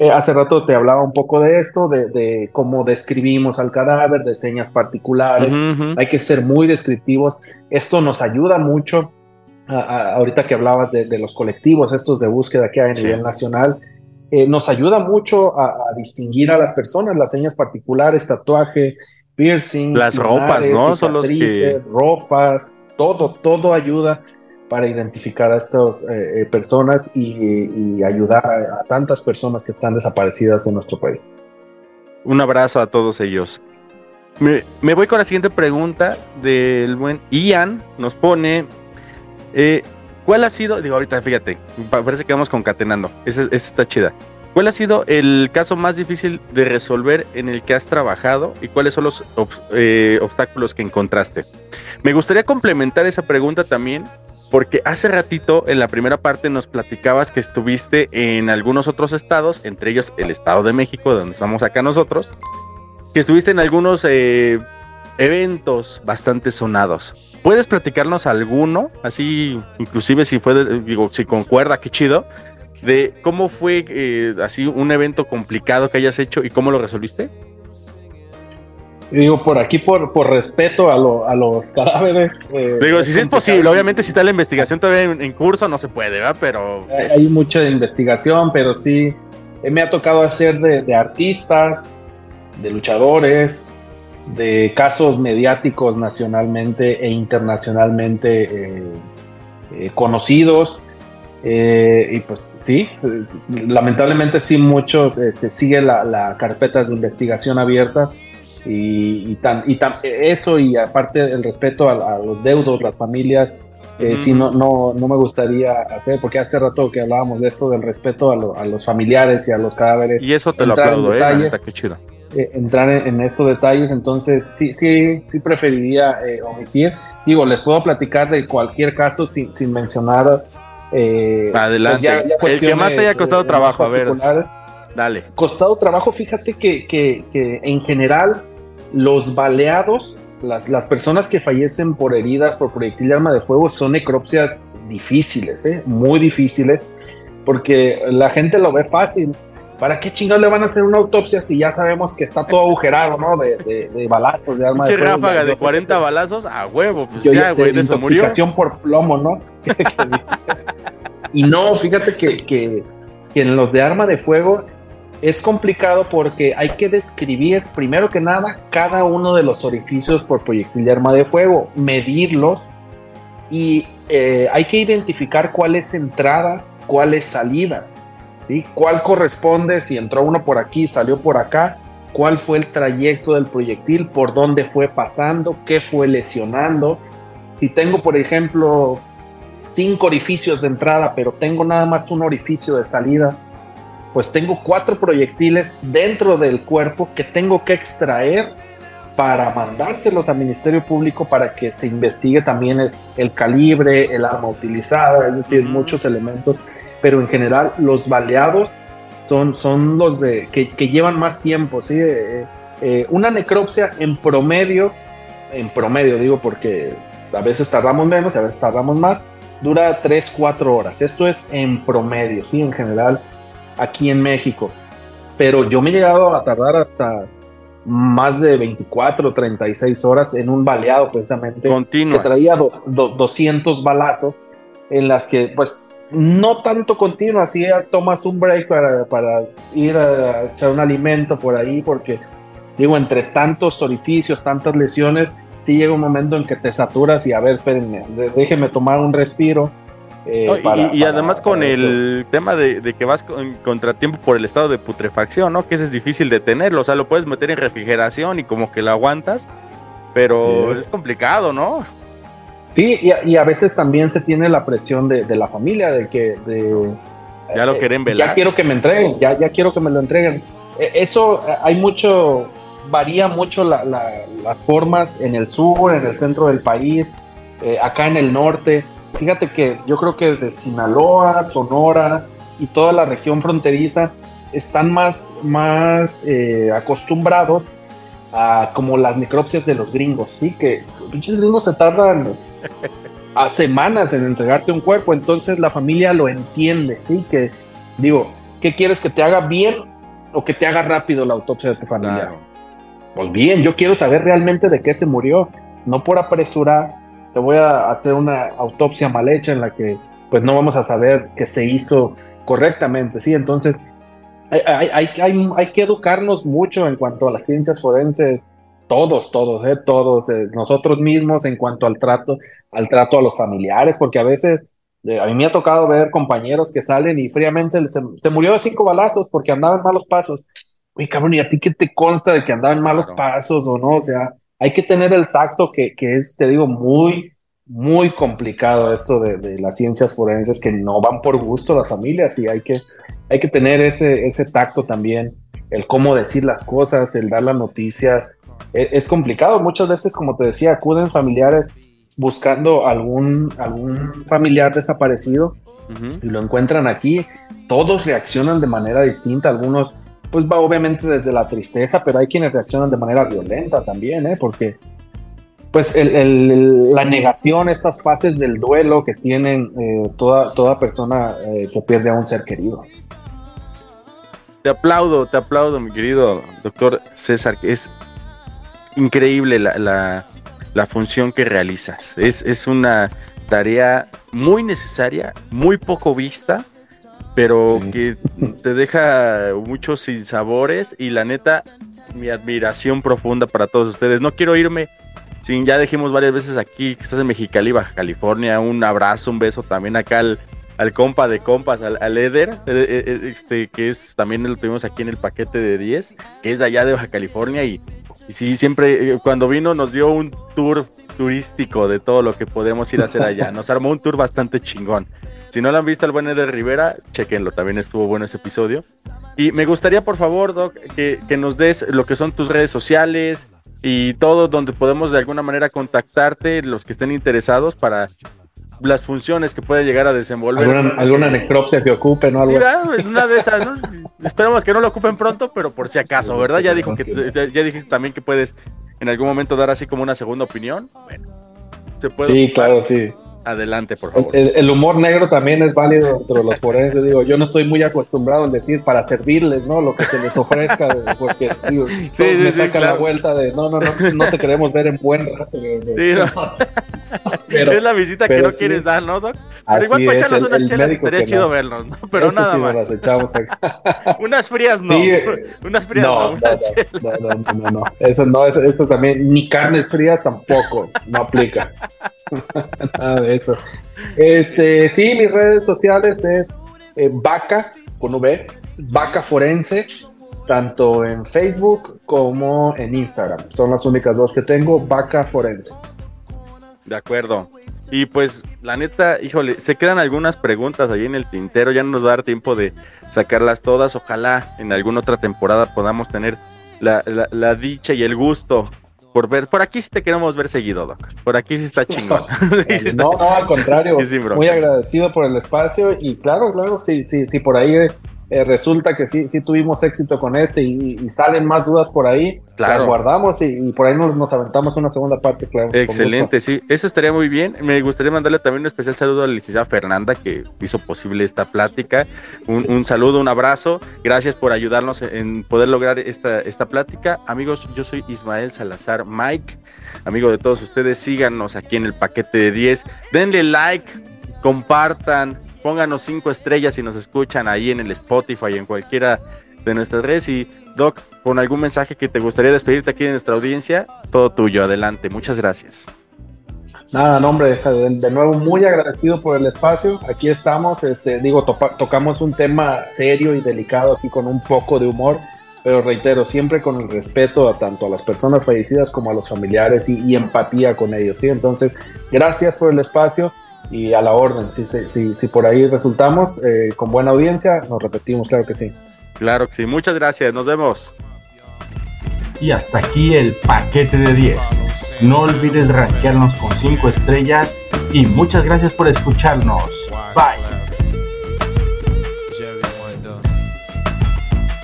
Eh, hace rato te hablaba un poco de esto, de, de cómo describimos al cadáver, de señas particulares. Hay que ser muy descriptivos. Esto nos ayuda mucho. a- a- ahorita que hablabas de, de los colectivos, estos de búsqueda que hay a Sí. nivel nacional, eh, nos ayuda mucho a, a distinguir a las personas, las señas particulares, tatuajes, piercing, Las ropas, ¿no? Son los que- ropas, todo, todo ayuda para identificar a estas eh, eh, personas y, ayudar a, tantas personas que están desaparecidas en nuestro país. Un abrazo a todos ellos. Me, voy con la siguiente pregunta del buen Ian. Nos pone, eh, ¿cuál ha sido? Digo, ahorita fíjate, pa- parece que vamos concatenando. Esa, esa está chida. ¿Cuál ha sido el caso más difícil de resolver en el que has trabajado y cuáles son los eh, obstáculos que encontraste? Me gustaría complementar esa pregunta también porque hace ratito en la primera parte nos platicabas que estuviste en algunos otros estados, entre ellos el Estado de México, donde estamos acá nosotros, que estuviste en algunos eh, eventos bastante sonados. ¿Puedes platicarnos alguno, así inclusive si fue, de- digo, si concuerda, qué chido, de cómo fue eh, así un evento complicado que hayas hecho y cómo lo resolviste? Digo, por aquí, por, por respeto a, lo- a los <laughs> cadáveres. eh, Digo, si es posible, obviamente si está la investigación todavía en, en curso no se puede, ¿verdad? Pero Hay, hay mucha investigación, pero sí eh, me ha tocado hacer de, de artistas, de luchadores, de casos mediáticos nacionalmente e internacionalmente eh, eh, conocidos. Eh, y pues sí, eh, lamentablemente sí muchos este, sigue la, la carpeta de investigación abierta y, y tan, y tan- eso y aparte el respeto a, a los deudos, las familias, eh, Ujú. sí no, no, no me gustaría hacer, porque hace rato que hablábamos de esto, del respeto a, lo- a los familiares y a los cadáveres. y eso te lo entrar en aplaudo, ¿eh? Detalles, qué chido. eh, entrar en, en estos detalles, entonces sí, sí, sí preferiría eh, omitir. Digo, les puedo platicar de cualquier caso sin, sin mencionar. Eh, Adelante. ya- ya El que más te haya costado eh, trabajo, a ver. Dale. Costado trabajo, fíjate que, que- que en general los baleados, las, las personas que fallecen por heridas por proyectil de arma de fuego son necropsias difíciles, ¿eh? muy difíciles, porque la gente lo ve fácil. ¿Para qué chingados le van a hacer una autopsia si ya sabemos que está todo agujerado, ¿no? De, de, de balazos, de arma de fuego. ráfaga de sé que 40 se- balazos a huevo, pues yo ya, güey, de eso murió. por plomo, ¿no? <laughs> y no, fíjate que, que, que en los de arma de fuego es complicado porque hay que describir, primero que nada, cada uno de los orificios por proyectil de arma de fuego, medirlos y eh, hay que identificar cuál es entrada, cuál es salida, ¿sí? cuál corresponde, si entró uno por aquí, salió por acá, cuál fue el trayecto del proyectil, por dónde fue pasando, qué fue lesionando. Si tengo, por ejemplo, cinco orificios de entrada, pero tengo nada más un orificio de salida, pues tengo cuatro proyectiles dentro del cuerpo que tengo que extraer para mandárselos al Ministerio Público para que se investigue también el, el calibre, el arma utilizada, es decir, muchos elementos, pero en general los baleados son, son los de, que, que llevan más tiempo, ¿sí? Eh, eh, una necropsia en promedio, en promedio digo porque a veces tardamos menos, a veces tardamos más, dura 3, 4 horas. Esto es en promedio, ¿sí? En general, aquí en México. Pero yo me he llegado a tardar hasta más de 24, 36 horas en un baleado precisamente. Continuas. Que traía do- do- 200 balazos en las que pues no tanto continuo, así tomas un break para, para ir a echar un alimento por ahí, porque digo, entre tantos orificios, tantas lesiones, sí llega un momento en que te saturas y a ver, espérenme, déjeme tomar un respiro. eh, No, y- para- y, y para- además con el tema de, de que vas con contratiempo por el estado de putrefacción, ¿no? Que ese es difícil de tenerlo, o sea, lo puedes meter en refrigeración y como que lo aguantas, pero es complicado, ¿no? Sí, y a, y a veces también se tiene la presión de, de la familia, de que... de, Ya lo eh, quieren velar. Ya quiero que me entreguen, ya, ya quiero que me lo entreguen. Eh, Eso eh, hay mucho, varía mucho la- la- las formas en el sur, en el centro del país, eh, acá en el norte. Fíjate que yo creo que desde Sinaloa, Sonora y toda la región fronteriza están más, más eh, acostumbrados a como las necropsias de los gringos, ¿sí? Que los pinches gringos se tardan a semanas en entregarte un cuerpo, entonces la familia lo entiende, ¿sí? Que digo, ¿qué quieres que te haga bien o que te haga rápido la autopsia de tu familia? Pues bien, yo quiero saber realmente de qué se murió, no por apresurar, te voy a hacer una autopsia mal hecha en la que pues no vamos a saber que se hizo correctamente, ¿sí? Entonces, hay, hay, hay, hay, que educarnos mucho en cuanto a las ciencias forenses, todos, todos, eh, todos, eh, nosotros mismos en cuanto al trato, al trato a los familiares, porque a veces a mí me ha tocado ver compañeros que salen y fríamente se, murió de cinco balazos porque andaba en malos pasos. Oye, cabrón, ¿y a ti qué te consta de que andaba en malos pasos o no? O sea, hay que tener el tacto que, que es, te digo, muy, muy complicado esto de, de, las ciencias forenses que no van por gusto las familias y hay que, hay que tener ese, ese tacto también, el cómo decir las cosas, el dar las noticias. Es, es complicado, muchas veces, como te decía, acuden familiares buscando algún, algún familiar desaparecido y lo encuentran aquí, todos reaccionan de manera distinta, algunos pues va obviamente desde la tristeza, pero hay quienes reaccionan de manera violenta también, ¿eh? porque pues el, la negación, estas fases del duelo que tienen eh, toda, toda persona eh, que pierde a un ser querido. Te aplaudo, te aplaudo, mi querido doctor César, es increíble la, la función que realizas. Es, es una tarea muy necesaria, muy poco vista, pero que te deja muchos sinsabores y la neta, mi admiración profunda para todos ustedes. No quiero irme sin, ya dijimos varias veces aquí que estás en Mexicali, Baja California, un abrazo, un beso también acá al, al compa de compas, al, Eder, eh, eh, eh, este, que es también lo tuvimos aquí en el paquete de 10, que es de allá de Baja California y y sí, siempre cuando vino nos dio un tour turístico de todo lo que podemos ir a hacer allá. Nos armó un tour bastante chingón. Si no lo han visto al buen Eder Rivera, chequenlo, también estuvo bueno ese episodio. Y me gustaría, por favor, Doc, que, que nos des lo que son tus redes sociales y todo donde podemos de alguna manera contactarte, los que estén interesados para las funciones que puede llegar a desenvolver. Alguna, necropsia que ocupe, ¿no? sí, una de esas, ¿no? Esperamos que no lo ocupen pronto, pero por si acaso, ¿verdad? Ya dijo que ya dijiste también que puedes en algún momento dar así como una segunda opinión. Bueno, se puede. Sí, claro, sí. Adelante, por favor. El, humor negro también es válido entre los forenses. Digo, yo no estoy muy acostumbrado en decir para servirles, ¿no? Lo que se les ofrezca, porque digo, me saca la vuelta de no, no, no, no te queremos ver en buen <laughs> es la visita que no quieres dar, ¿no, Doc? Pero igual para echarnos unas chelas estaría chido vernos, ¿no? Pero nada sí más. echamos <laughs> unas frías no. <laughs> unas frías no. No, no, no, no, no, Eso no, eso, también, ni carnes frías tampoco, no aplica. <laughs> nada de eso. Este, sí, mis redes sociales es eh, Vaca, con V, Vaca Forense, tanto en Facebook como en Instagram. Son las únicas dos que tengo, Vaca Forense. De acuerdo. Y pues, la neta, híjole, se quedan algunas preguntas ahí en el tintero. Ya no nos va a dar tiempo de sacarlas todas. Ojalá en alguna otra temporada podamos tener la, la, dicha y el gusto por ver. Por aquí sí te queremos ver seguido, Doc. Por aquí sí está chingón. <laughs> No, no, <laughs> al contrario. <laughs> muy agradecido por el espacio. Y claro, claro, sí, sí, sí, por ahí eh, resulta que sí, sí tuvimos éxito con este y, salen más dudas por ahí, claro. las guardamos y, por ahí nos, nos, aventamos una segunda parte, claro. Excelente, sí, eso estaría muy bien. Me gustaría mandarle también un especial saludo a la licenciada Fernanda que hizo posible esta plática. Un, saludo, un abrazo. Gracias por ayudarnos en poder lograr esta, esta plática. Amigos, yo soy Ismael Salazar Mike, amigo de todos ustedes. Síganos aquí en el paquete de 10. Denle like, compartan, pónganos cinco estrellas si nos escuchan ahí en el Spotify, en cualquiera de nuestras redes. Y Doc, con algún mensaje que te gustaría despedirte aquí en nuestra audiencia, todo tuyo, adelante. Muchas gracias. Nada, no, hombre, de, nuevo muy agradecido por el espacio. Aquí estamos, este, digo, tocamos un tema serio y delicado aquí con un poco de humor, pero reitero, siempre con el respeto a tanto a las personas fallecidas como a los familiares y, y empatía con ellos, ¿sí? Entonces, gracias por el espacio y a la orden. Si, si, si por ahí resultamos eh, con buena audiencia, nos repetimos, claro que sí. Claro que sí. Muchas gracias. Nos vemos. Y hasta aquí el paquete de 10. No olvides rankearnos con 5 estrellas y muchas gracias por escucharnos. Bye.